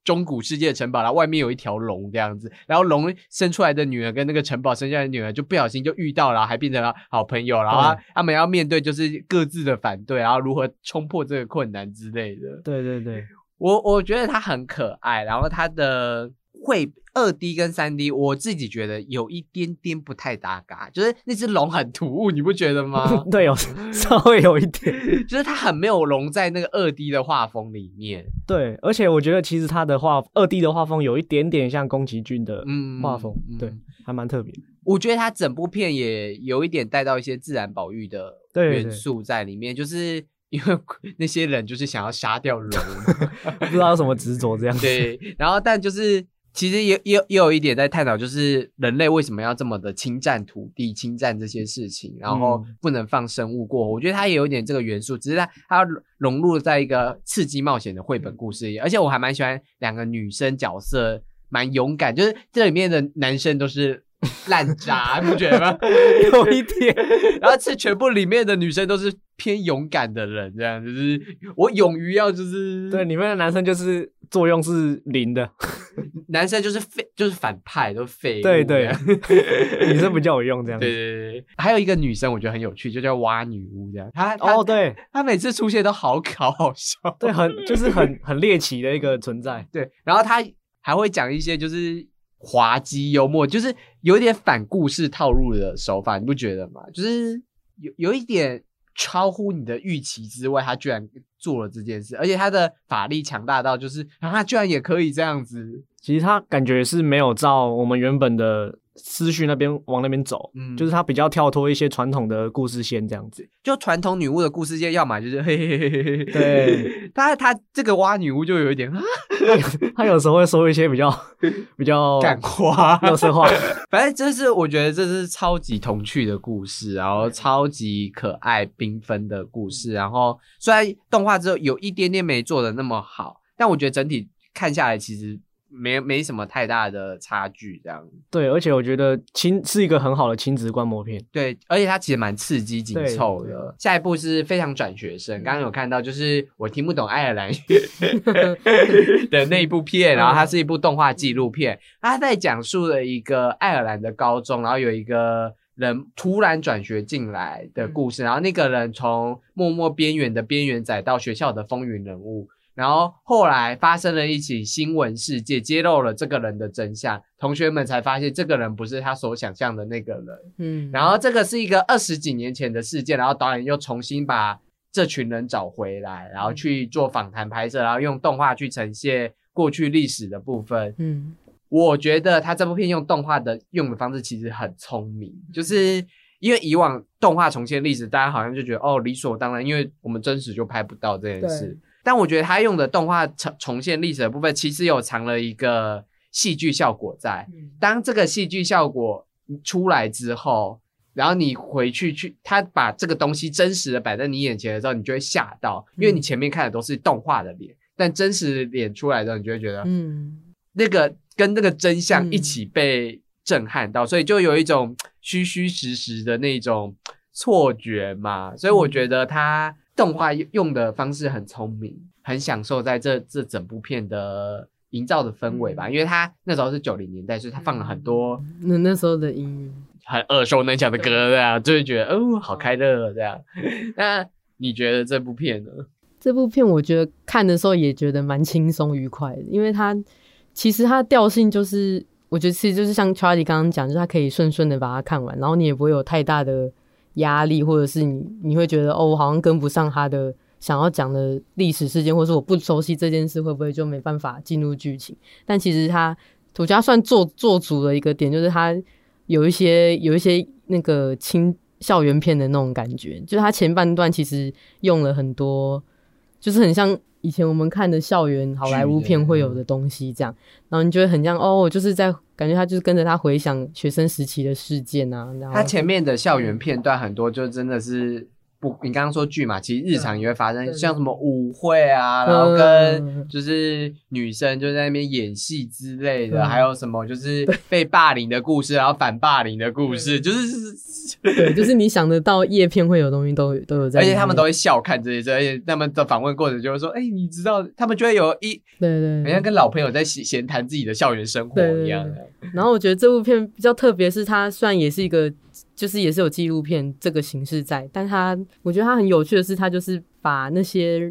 中古世界的城堡，然后外面有一条龙这样子，然后龙生出来的女儿跟那个城堡生下来的女儿就不小心就遇到了，还变成了好朋友，然后他们要面对就是各自的反对，然后如何冲破这个困难之类的。对对对，我我觉得它很可爱，然后它的绘二 D 跟三 D，我自己觉得有一点点不太搭嘎，就是那只龙很突兀，你不觉得吗？对，有稍微有一点。就是它很没有融在那个二 D 的画风里面。对，而且我觉得其实它的画二 D 的画风有一点点像宫崎骏的嗯画风，嗯对，还蛮特别的。我觉得它整部片也有一点带到一些自然保育的元素在里面，就是因为 那些人就是想要杀掉龙，不知道有什么执着这样子。对，然后但就是其实也也也有一点在探讨，就是人类为什么要这么的侵占土地、侵占这些事情，然后嗯不能放生物过活。我觉得它也有一点这个元素，只是它它融入在一个刺激冒险的绘本故事里，而且我还蛮喜欢两个女生角色，蛮勇敢，就是这里面的男生都是。烂渣，你不觉得吗？有一点，然后是全部里面的女生都是偏勇敢的人，这样就是我勇于要就是对，里面的男生就是作用是零的，男生就是废，就是反派，都废物。对对女生 不叫我用这样子。对对对对。还有一个女生，我觉得很有趣，就叫蛙女巫这样。她哦，哦，对她每次出现都好搞好笑。对，很就是很很猎奇的一个存在。对，然后她还会讲一些就是滑稽幽默，就是有一点反故事套路的手法，你不觉得吗？就是有有一点超乎你的预期之外，他居然做了这件事，而且他的法力强大到就是，啊，他居然也可以这样子。其实他感觉是没有照我们原本的思绪那边往那边走，嗯就是他比较跳脱一些传统的故事线这样子。就传统女巫的故事线，要么就是嘿嘿嘿嘿嘿，对，她她这个挖女巫就有一点啊他有时候会说一些比较比较感化，乐色话。反正就是我觉得这是超级童趣的故事，然后超级可爱缤纷的故事，然后虽然动画之后有一点点没做的那么好，但我觉得整体看下来其实没没什么太大的差距，这样。对，而且我觉得亲是一个很好的亲子观摩片。对，而且它其实蛮刺激紧凑的。下一部是非常转学生，刚刚有看到，就是我听不懂爱尔兰语 的那一部片，然后它是一部动画纪录片，它在讲述了一个爱尔兰的高中，然后有一个。人突然转学进来的故事，然后那个人从默默边缘的边缘仔到学校的风云人物，然后后来发生了一起新闻事件，揭露了这个人的真相，同学们才发现这个人不是他所想象的那个人。嗯，然后这个是一个二十几年前的事件，然后导演又重新把这群人找回来，然后去做访谈拍摄，然后用动画去呈现过去历史的部分。嗯我觉得他这部片用动画的用的方式其实很聪明，就是因为以往动画重现历史，大家好像就觉得哦理所当然，因为我们真实就拍不到这件事对。但我觉得他用的动画重重现历史的部分，其实有藏了一个戏剧效果在。当这个戏剧效果出来之后，然后你回去去，他把这个东西真实的摆在你眼前的时候，你就会吓到，因为你前面看的都是动画的脸，但真实脸出来之后，你就会觉得，嗯那个跟那个真相嗯一起被震撼到，所以就有一种虚虚实实的那种错觉嘛。所以我觉得他动画用的方式很聪明，很享受在这这整部片的营造的氛围吧。因为他那时候是九零年代，所以他放了很多那那时候的音乐，很耳熟能详的歌，这样 就会觉得哦，好开乐这样。那你觉得这部片呢？这部片我觉得看的时候也觉得蛮轻松愉快的，因为它其实它的调性就是，我觉得其实就是像 Charlie 刚刚讲，就是它可以顺顺的把它看完，然后你也不会有太大的压力，或者是你你会觉得哦，我好像跟不上他的想要讲的历史事件，或是我不熟悉这件事，会不会就没办法进入剧情？但其实他土家算做做足了一个点，就是他有一些有一些那个轻校园片的那种感觉，就是他前半段其实用了很多，就是很像以前我们看的校园好莱坞片会有的东西这样，然后你就会很像哦，我就是在感觉他就是跟着他回想学生时期的事件啊，然后。他前面的校园片段很多，就真的是不，你刚刚说剧嘛，其实日常也会发生，像什么舞会啊，然后跟就是女生就在那边演戏之类的，嗯还有什么就是被霸凌的故事，然后反霸凌的故事，就是 对，就是你想得到叶片会有东西都都有在而且他们都会笑看这些事，而且他们的访问过程就会说，哎、你知道，他们就会有一，对对对好像跟老朋友在闲闲谈自己的校园生活一样。然后我觉得这部片比较特别，是它虽然也是一个，就是也是有纪录片这个形式在，但他我觉得他很有趣的是，他就是把那些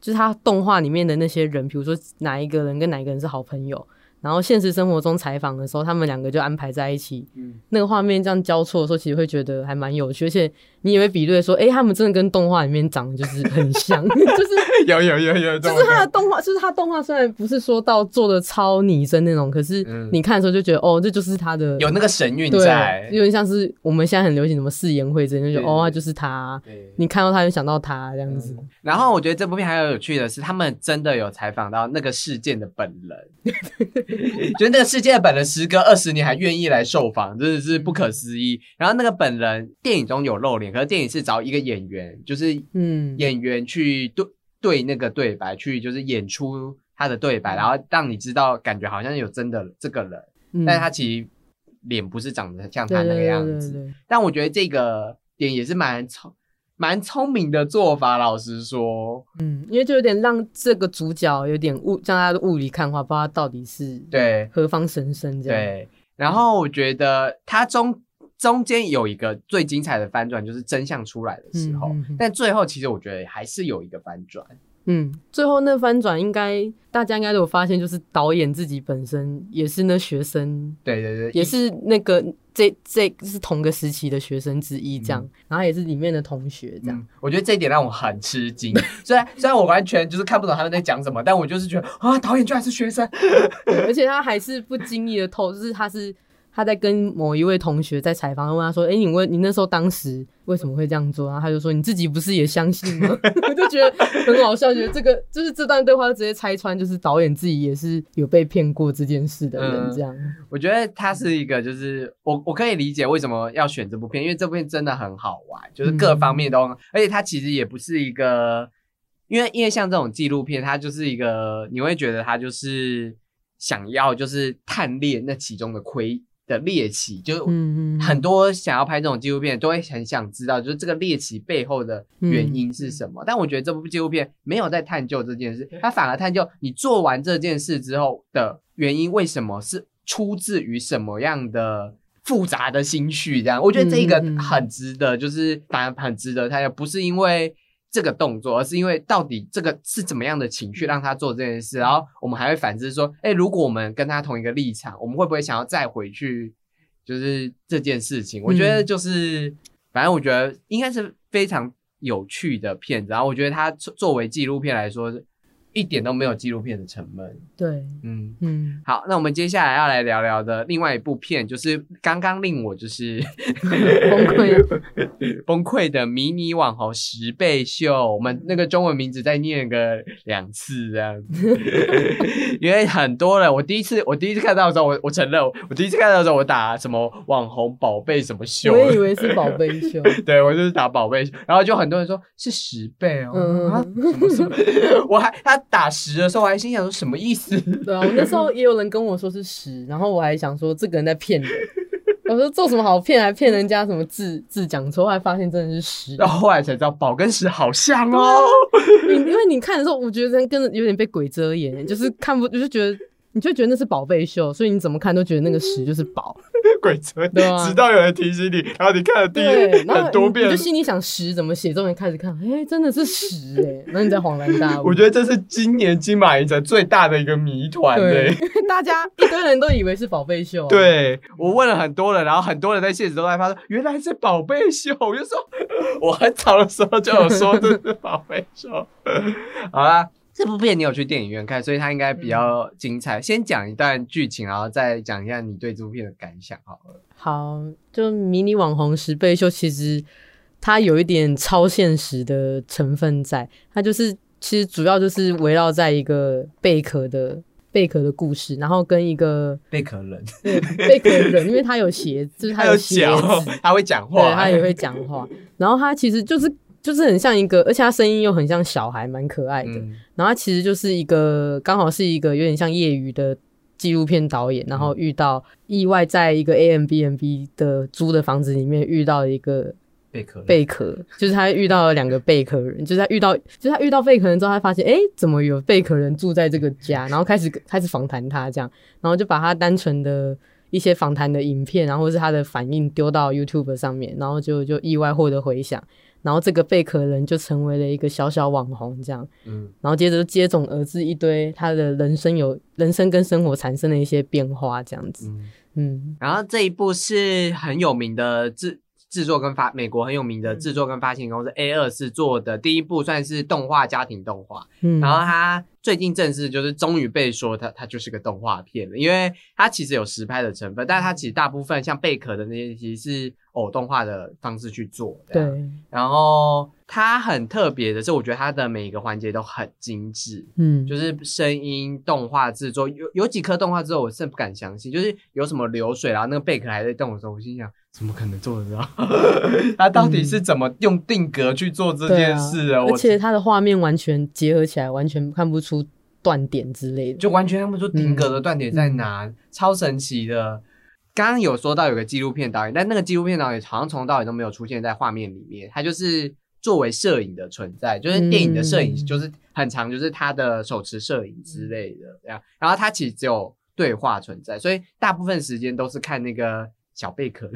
就是他动画里面的那些人，比如说哪一个人跟哪一个人是好朋友，然后现实生活中采访的时候，他们两个就安排在一起，嗯那个画面这样交错的时候，其实会觉得还蛮有趣，而且你也会比对说，诶，他们真的跟动画里面长得就是很像，就是。有有有有，就就是他的动画，就是他动画虽然不是说到做的超拟真那种，可是嗯你看的时候就觉得，哦，这就是他的有那个神韵在，，有点像是我们现在很流行什么誓言会之类，就觉得哦，就是他，你看到他就想到他这样子。然后我觉得这部片还有有趣的是，他们真的有采访到那个事件的本人，就是那个事件的本人，时隔二十年还愿意来受访，真的是不可思议。然后那个本人电影中有露脸，可是电影是找一个演员，就是嗯，演员去对对那个对白，去就是演出他的对嗯白，然后让你知道，感觉好像有真的这个人，嗯但是他其实脸不是长得像他那个样子。对对，但我觉得这个点也是蛮聪蛮聪明的做法。老实说，嗯，因为就有点让这个主角有点雾，让他的雾里看花，不知道他到底是对何方神圣这样。对。然后我觉得他中中间有一个最精彩的翻转，就是真相出来的时候。嗯嗯嗯但最后其实我觉得还是有一个翻转。嗯，最后那翻转应该大家应该都有发现，就是导演自己本身也是那学生，对对对，也是那个这这是同个时期的学生之一这样，然后也是里面的同学这样。嗯，我觉得这一点让我很吃惊。虽然虽然我完全就是看不懂他们在讲什么，但我就是觉得啊，导演居然是学生。而且他还是不经意的透，就是他是他在跟某一位同学在采访，问他说：“哎、你问你那时候当时为什么会这样做？”然后他就说：“你自己不是也相信吗？” 我就觉得很好笑，觉得这个就是这段对话就直接拆穿，就是导演自己也是有被骗过这件事的人，嗯这样。我觉得他是一个，就是我我可以理解为什么要选这部片，因为这部片真的很好玩，就是各方面都，而且他其实也不是一个，因为因为像这种纪录片，它就是一个，你会觉得他就是想要就是探猎那其中的窥的猎奇，就很多想要拍这种纪录片都会很想知道，就是这个猎奇背后的原因是什么。但我觉得这部纪录片没有在探究这件事，它反而探究你做完这件事之后的原因，为什么是出自于什么样的。复杂的心绪，这样我觉得这一个很值得，就是反而很值得他，不是因为这个动作，而是因为到底这个是怎么样的情绪让他做这件事，然后我们还会反思说，哎，如果我们跟他同一个立场，我们会不会想要再回去，就是这件事情？我觉得就是，反正我觉得应该是非常有趣的片子，然后我觉得它作作为纪录片来说，一点都没有纪录片的沉闷，对，嗯。嗯，好，那我们接下来要来聊聊的另外一部片，就是刚刚令我就是 崩溃，崩溃的迷你网红十倍秀。我们那个中文名字再念个两次这样子，因为很多人，我第一次我第一次看到的时候，我我承认，我第一次看到的时候，我打什么网红宝贝什么秀我，也以为是宝贝秀，对我就是打宝贝，然后就很多人说是十倍哦，嗯啊什么什么，我还他打十的时候，我还心想说什么意思？对啊，我那时候也有人跟我说是十，然后我还想说这个人在骗人。我说做什么好骗，还骗人家什么字字讲错，后来发现真的是十。然后后来才知道宝跟十好像哦。你因为你看的时候，我觉得真跟着有点被鬼遮眼，就是看不，就是觉得你就觉得那是宝贝秀，所以你怎么看都觉得那个十就是宝。鬼扯，对啊直到有人提醒你，然后你看了第对，一然后很多遍你你就，心里想十怎么写，终于开始看，哎、真的是十哎、然后你再恍然大悟。我觉得这是今年金马影展最大的一个谜团对，嘞。因为大家一堆人都以为是宝贝秀、啊。，对我问了很多人，然后很多人在现实中在发现，原来是宝贝秀。我就说，我很早的时候就有说这是宝贝秀。好啦，这部片你有去电影院看，所以它应该比较精彩。先讲一段剧情，然后再讲一下你对这部片的感想好了。好，就迷你网红十倍秀，其实它有一点超现实的成分在，它就是其实主要就是围绕在一个贝壳的贝壳的故事，然后跟一个 贝壳人，对贝壳人，因为他有鞋，就是 他有鞋脚子，，他会讲话，对他也会讲话，然后他其实就是就是很像一个，而且他声音又很像小孩，蛮可爱的。嗯然后他其实就是一个刚好是一个有点像业余的纪录片导演，然后遇到意外在一个 A M B M B 的租的房子里面遇到一个贝壳，贝壳，就是他遇到了两个贝壳人，就是他遇到就是他遇到贝壳人之后，他发现哎、诶怎么有贝壳人住在这个家，然后开始开始访谈他这样，然后就把他单纯的。一些访谈的影片，然后是他的反应丢到 YouTube 上面，然后就就意外获得回响，然后这个贝壳人就成为了一个小小网红这样，嗯。然后接着就接踵而至一堆他的人生有人生跟生活产生的一些变化这样子，嗯。嗯。然后这一部是很有名的制制作跟发，美国很有名的制作跟发行公司 A 二是做的第一部算是动画家庭动画，嗯，然后它最近正式就是终于被说它它就是个动画片了，因为它其实有实拍的成分，但是它其实大部分像贝壳的那些其实是偶动画的方式去做的。对，然后它很特别的是，我觉得它的每一个环节都很精致，嗯，就是声音、动画制作，有有几颗动画之后我甚不敢相信，就是有什么流水，然后那个贝壳还在动的时候，我心想怎么可能做得到？他到底是怎么用定格去做这件事的？我而且他的画面完全结合起来，完全看不出断点之类的。就完全看不出定格的断点在哪，超神奇的。刚刚有说到有个纪录片导演，但那个纪录片导演好像从头到尾都没有出现在画面里面，他就是作为摄影的存在，就是电影的摄影，嗯就是很长，就是他的手持摄影之类的这样。然后他其实只有对话存在，所以大部分时间都是看那个小贝壳。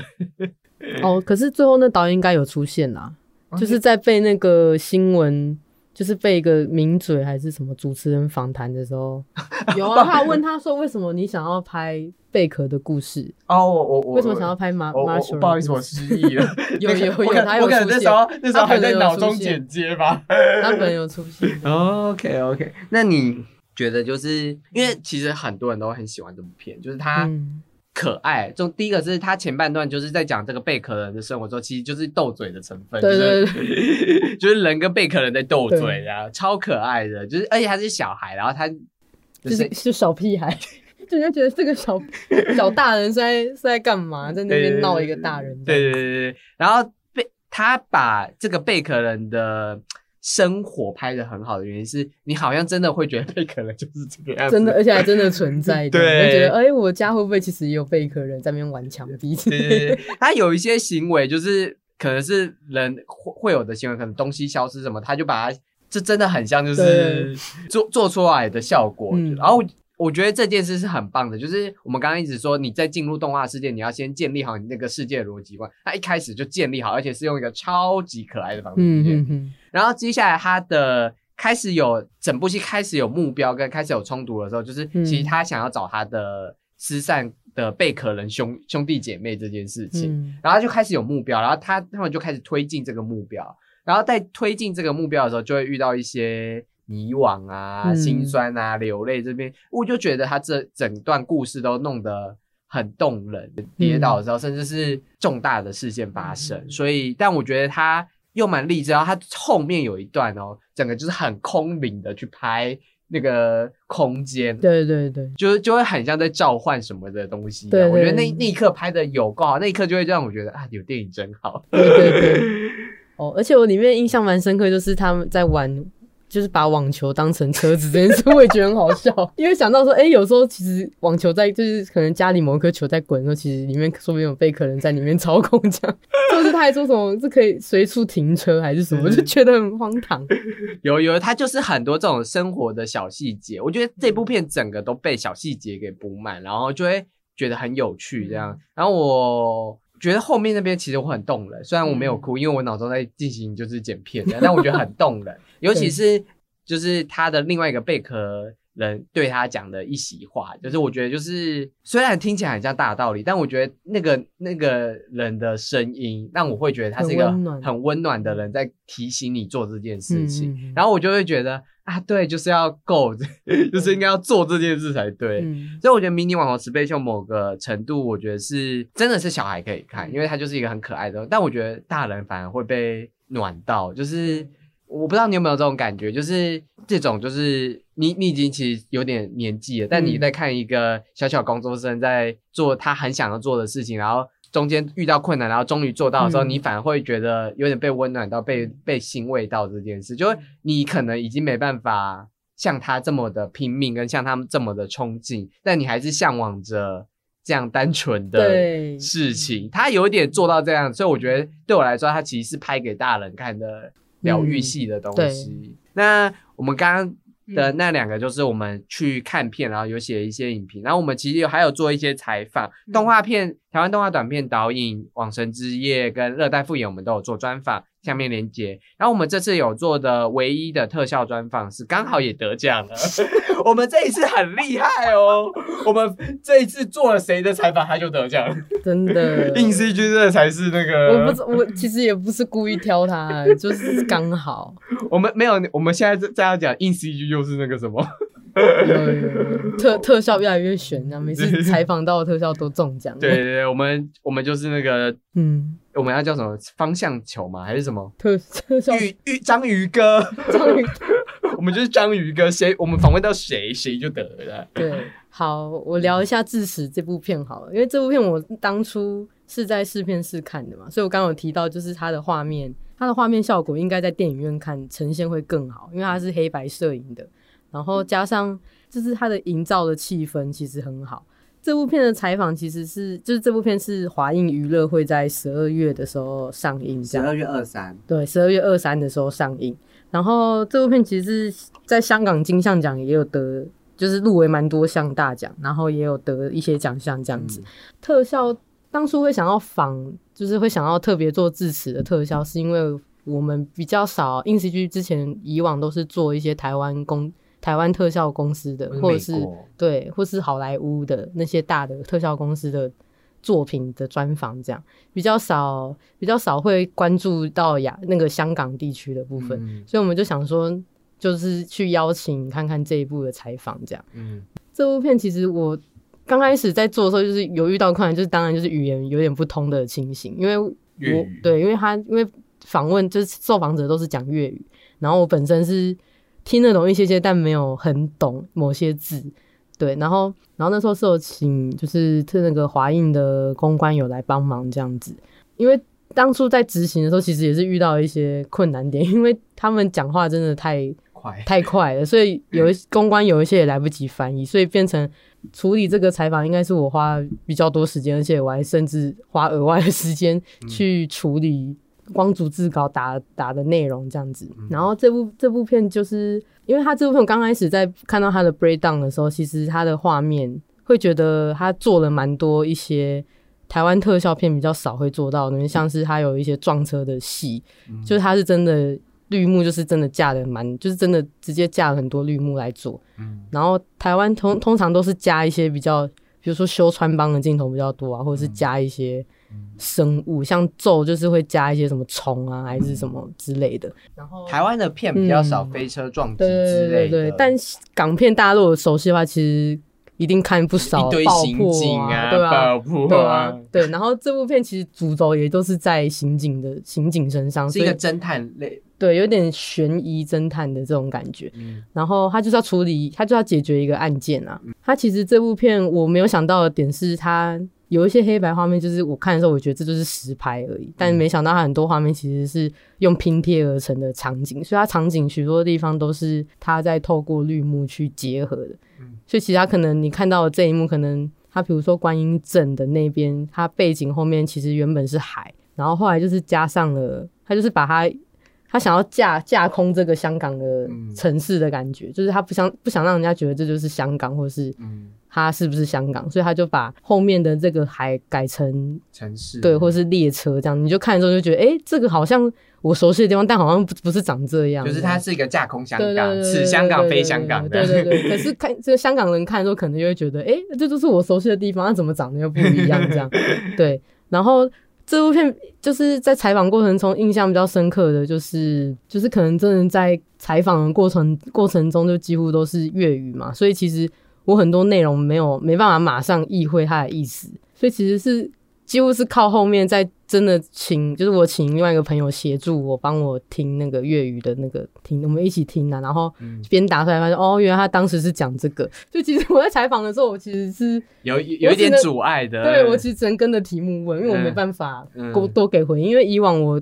哦，可是最后那导演应该有出现啦，就是在被那个新闻，就是被一个名嘴还是什么主持人访谈的时候，有啊，他有问他说为什么你想要拍贝壳的故事，哦，我我我为什么想要拍马我我 Marshall？不好意思，我失忆了。有有有他有我可能出现那时候那时候还在脑中剪接吧。他可能有出现。OK OK，那你觉得就是因为其实很多人都很喜欢这部片，就是他嗯可爱。就第一个是他前半段就是在讲这个贝壳人的生活中，其实就是斗嘴的成分，对对就是 就是人跟贝壳人在斗嘴对。然后超可爱的，就是而且他是小孩，然后他就就是 是小屁孩，就你会觉得这个小小大人是在是在干嘛，在那边闹一个大人。对对对对对，然后贝他把这个贝壳人的生活拍的很好的原因是，你好像真的会觉得贝壳人就是这个样子，真的，而且还真的存在。对就觉得哎、我家会不会其实也有贝壳人在那边玩墙壁？对对对，他有一些行为就是可能是人会会有的行为，可能东西消失什么，他就把它，这真的很像就是做做出来的效果。嗯然后我觉得这件事是很棒的，就是我们刚刚一直说你在进入动画世界，你要先建立好你那个世界的逻辑观，他一开始就建立好，而且是用一个超级可爱的方式嗯嗯嗯，然后接下来他的开始有整部戏开始有目标跟开始有冲突的时候，就是嗯其实他想要找他的失散的贝壳人兄兄弟姐妹这件事情，嗯。然后他就开始有目标，然后他他们就开始推进这个目标，然后在推进这个目标的时候，就会遇到一些迷惘啊、嗯。心酸啊、流泪这边，我就觉得他这整段故事都弄得很动人，跌倒的时候，甚至是重大的事件发生，所以，但我觉得他又蛮励志，然后他后面有一段哦，整个就是很空灵的去拍那个空间，对对对，就是就会很像在召唤什么的东西对我觉得那。那一刻拍的有够好，那一刻就会让我觉得啊，有电影真好。对对对。哦，而且我里面印象蛮深刻，就是他们在玩，就是把网球当成车子这件事，我也觉得很好笑。因为想到说，哎、有时候其实网球在，就是可能家里某一颗球在滚的时候，其实里面说不定有贝壳人在里面操控这样。就是他还说什么是可以随处停车还是什么，我就觉得很荒唐。有有，他就是很多这种生活的小细节，我觉得这部片整个都被小细节给补满，然后就会觉得很有趣这样。然后我觉得后面那边其实我很动人，虽然我没有哭，因为我脑中在进行就是剪片的，但我觉得很动人，尤其是就是他的另外一个贝壳。人对他讲的一席话，就是我觉得就是虽然听起来很像大道理，但我觉得那个那个人的声音让我会觉得他是一个很温暖的人，在提醒你做这件事情。然后我就会觉得啊，对，就是要够，就是应该要做这件事才对。嗯，所以我觉得迷你网红十倍秀某个程度，我觉得是真的是小孩可以看，因为它就是一个很可爱的。但我觉得大人反而会被暖到，就是我不知道你有没有这种感觉，就是这种就是你你已经其实有点年纪了，但你嗯在看一个小小工作生在做他很想要做的事情，然后。中间遇到困难，然后终于做到的时候，嗯你反而会觉得有点被温暖到，被被欣慰到这件事，就会你可能已经没办法像他这么的拼命，跟像他们这么的冲劲，但你还是向往着这样单纯的对事情。他有一点做到这样，所以我觉得对我来说，他其实是拍给大人看的疗愈系的东西。那我们刚刚。的那两个就是我们去看片，然后有写一些影评，然后我们其实有还有做一些采访，动画片、台湾动画短片导演《往神之夜》跟《热带复眼》，我们都有做专访，下面连接。然后我们这次有做的唯一的特效专访是刚好也得奖了，我们这一次很厉害哦，我们这一次做了谁的采访他就得奖，真的。硬 CG 这才是那个，我不知我其实也不是故意挑他，就是刚好。我们没有，我们现在在在要讲硬 CG 又是那个什么。特特效越来越悬啊！每次采访到的特效都中奖。对对，对，我们我们就是那个嗯，我们要叫什么方向球吗？还是什么？特特效鱼鱼章鱼哥，章鱼 我们就是章鱼哥，谁我们访问到谁，谁就得了。对。好，我聊一下《智齿》这部片好了，因为这部片我当初是在试片室看的嘛，所以我刚刚有提到，就是它的画面，它的画面效果应该在电影院看呈现会更好，因为它是黑白摄影的，然后加上就是它的营造的气氛其实很好。这部片的采访其实是，就是这部片是华映娱乐会在十二月的时候上映，十二月二三，对，十二月二三的时候上映。然后这部片其实是在香港金像奖也有得，就是入围蛮多项大奖，然后也有得一些奖项这样子。特效当初会想要仿，就是会想要特别做智齿的特效，是因为我们比较少 i n c g 之前以往都是做一些台湾公台湾特效公司的，或者是对，或是好莱坞的那些大的特效公司的作品的专访，这样。比较少，比较少会关注到亚那个香港地区的部分，嗯。所以我们就想说，就是去邀请看看这一部的采访，这样。嗯。这部片其实我刚开始在做的时候，就是有遇到困难，就是当然就是语言有点不通的情形，因为我对，因为他因为访问就是受访者都是讲粤语，然后我本身是听得懂一些些，但没有很懂某些字。对，然后，然后那时候是有请，就是特那个华映的公关有来帮忙这样子，因为当初在执行的时候，其实也是遇到一些困难点，因为他们讲话真的太快，太快了，所以有一公关有一些也来不及翻译，所以变成处理这个采访应该是我花比较多时间，而且我还甚至花额外的时间去处理光逐字稿打打的内容这样子。然后这部这部片就是因为他这部片刚开始在看到他的 breakdown 的时候，其实他的画面会觉得他做了蛮多一些。台湾特效片比较少会做到的，像是他有一些撞车的戏，就是他是真的绿幕，就是真的架的蛮，就是真的直接架了很多绿幕来做。嗯，然后台湾通通常都是加一些比较，比如说修穿帮的镜头比较多啊，或者是加一些生物，像咒就是会加一些什么虫啊，还是什么之类的。然后台湾的片比较少飞车撞击之类的，但港片大家如果熟悉的话，其实。一定看不少爆破啊，对吧？对啊，对。然后这部片其实主轴也都是在刑警的刑警身上，是一个侦探类，对，有点悬疑侦探的这种感觉。然后他就是要处理，他就要解决一个案件啊。他其实这部片我没有想到的点是，他有一些黑白画面，就是我看的时候我觉得这就是实拍而已，但没想到它很多画面其实是用拼贴而成的场景，所以它场景许多地方都是它在透过绿幕去结合的。所以其他可能你看到这一幕，可能它比如说观音镇的那边，它背景后面其实原本是海，然后后来就是加上了，它就是把他他想要架架空这个香港的城市的感觉，就是他不想不想让人家觉得这就是香港，或是他是不是香港，所以他就把后面的这个海改成城市，对，或是列车这样，你就看的时候就觉得，哎，这个好像。我熟悉的地方，但好像不不是长这样。就是它是一个架空香港，此香港非香港的。对对对。可是看这个香港人看的时候，可能就会觉得，哎，这都是我熟悉的地方，它怎么长得又不一样？这样。对。然后这部片就是在采访过程中印象比较深刻的就是，就是可能真的在采访的过程过程中，就几乎都是粤语嘛，所以其实我很多内容没有没办法马上意会它的意思，所以其实是。几乎是靠后面在真的请，就是我请另外一个朋友协助我，帮我听那个粤语的那个听，我们一起听啊，然后边打出来发现哦，原来他当时是讲这个。就其实我在采访的时候，我其实是有有一点阻碍的。对我其实只能跟着题目问，因为我没办法多多给回应，因为以往我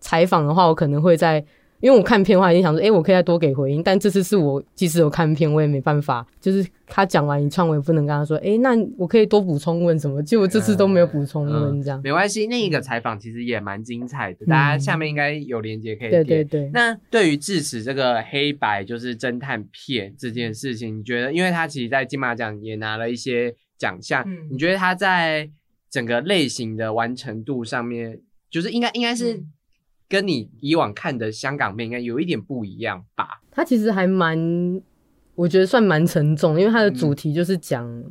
采访的话，我可能会在。因为我看片的话，已经想说，哎，我可以再多给回应。但这次是我即使有看片，我也没办法，就是他讲完一串，我也不能跟他说，哎，那我可以多补充问什么？结果这次都没有补充问，这样没关系。那一个采访其实也蛮精彩的，大家下面应该有连接可以对对对。那对于致死这个黑白就是侦探片这件事情，你觉得，因为他其实，在金马奖也拿了一些奖项，你觉得他在整个类型的完成度上面，就是应该应该是。跟你以往看的香港片应该有一点不一样吧？它其实还蛮，我觉得算蛮沉重，因为它的主题就是讲，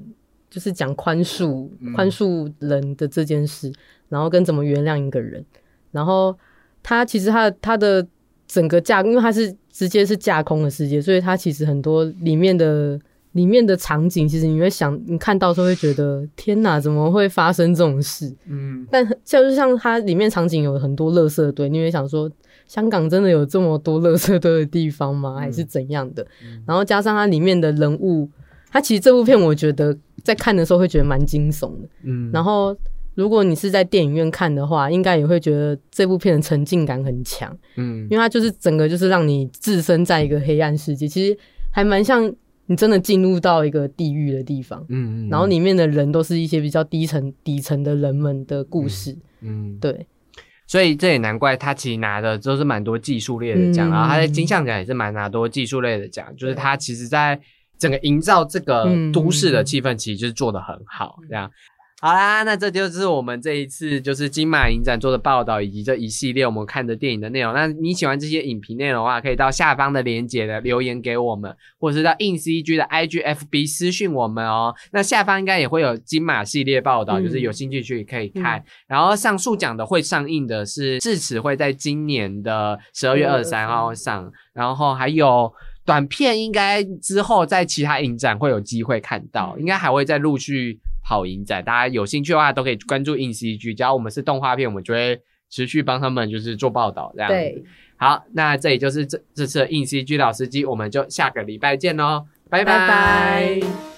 就是讲宽恕、宽恕人的这件事，然后跟怎么原谅一个人。然后它其实它的它的整个架，因为它是直接是架空的世界，所以它其实很多里面的。里面的场景，其实你会想，你看到时候会觉得，天哪，怎么会发生这种事？嗯，但就是像它里面场景有很多垃圾堆，你会想说，香港真的有这么多垃圾堆的地方吗？还是怎样的？然后加上它里面的人物，它其实这部片我觉得在看的时候会觉得蛮惊悚的。嗯，然后如果你是在电影院看的话，应该也会觉得这部片的沉浸感很强。嗯，因为它就是整个就是让你置身在一个黑暗世界，其实还蛮像。你真的进入到一个地狱的地方，嗯嗯，然后里面的人都是一些比较低层底层的人们的故事，嗯，对，所以这也难怪他其实拿的都是蛮多技术类的奖，然后他在金像奖也是蛮拿多技术类的奖，就是他其实在整个营造这个都市的气氛，其实就是做的很好，这样。好啦，那这就是我们这一次就是金马影展做的报道，以及这一系列我们看的电影的内容。那你喜欢这些影评内容的话，可以到下方的链接的留言给我们，或者是到 InCG 的 IGFB 私讯我们哦。那下方应该也会有金马系列报道，就是有兴趣去可以看。然后上述讲的会上映的是智齿会在今年的十二月二十三号上，然后还有短片应该之后在其他影展会有机会看到，应该还会再陆续。好影展，大家有兴趣的话都可以关注 InCG，只要我们是动画片，我们就会持续帮他们就是做报道这样子。好，那这里就是这这次 InCG 老司机，我们就下个礼拜见喽，拜拜。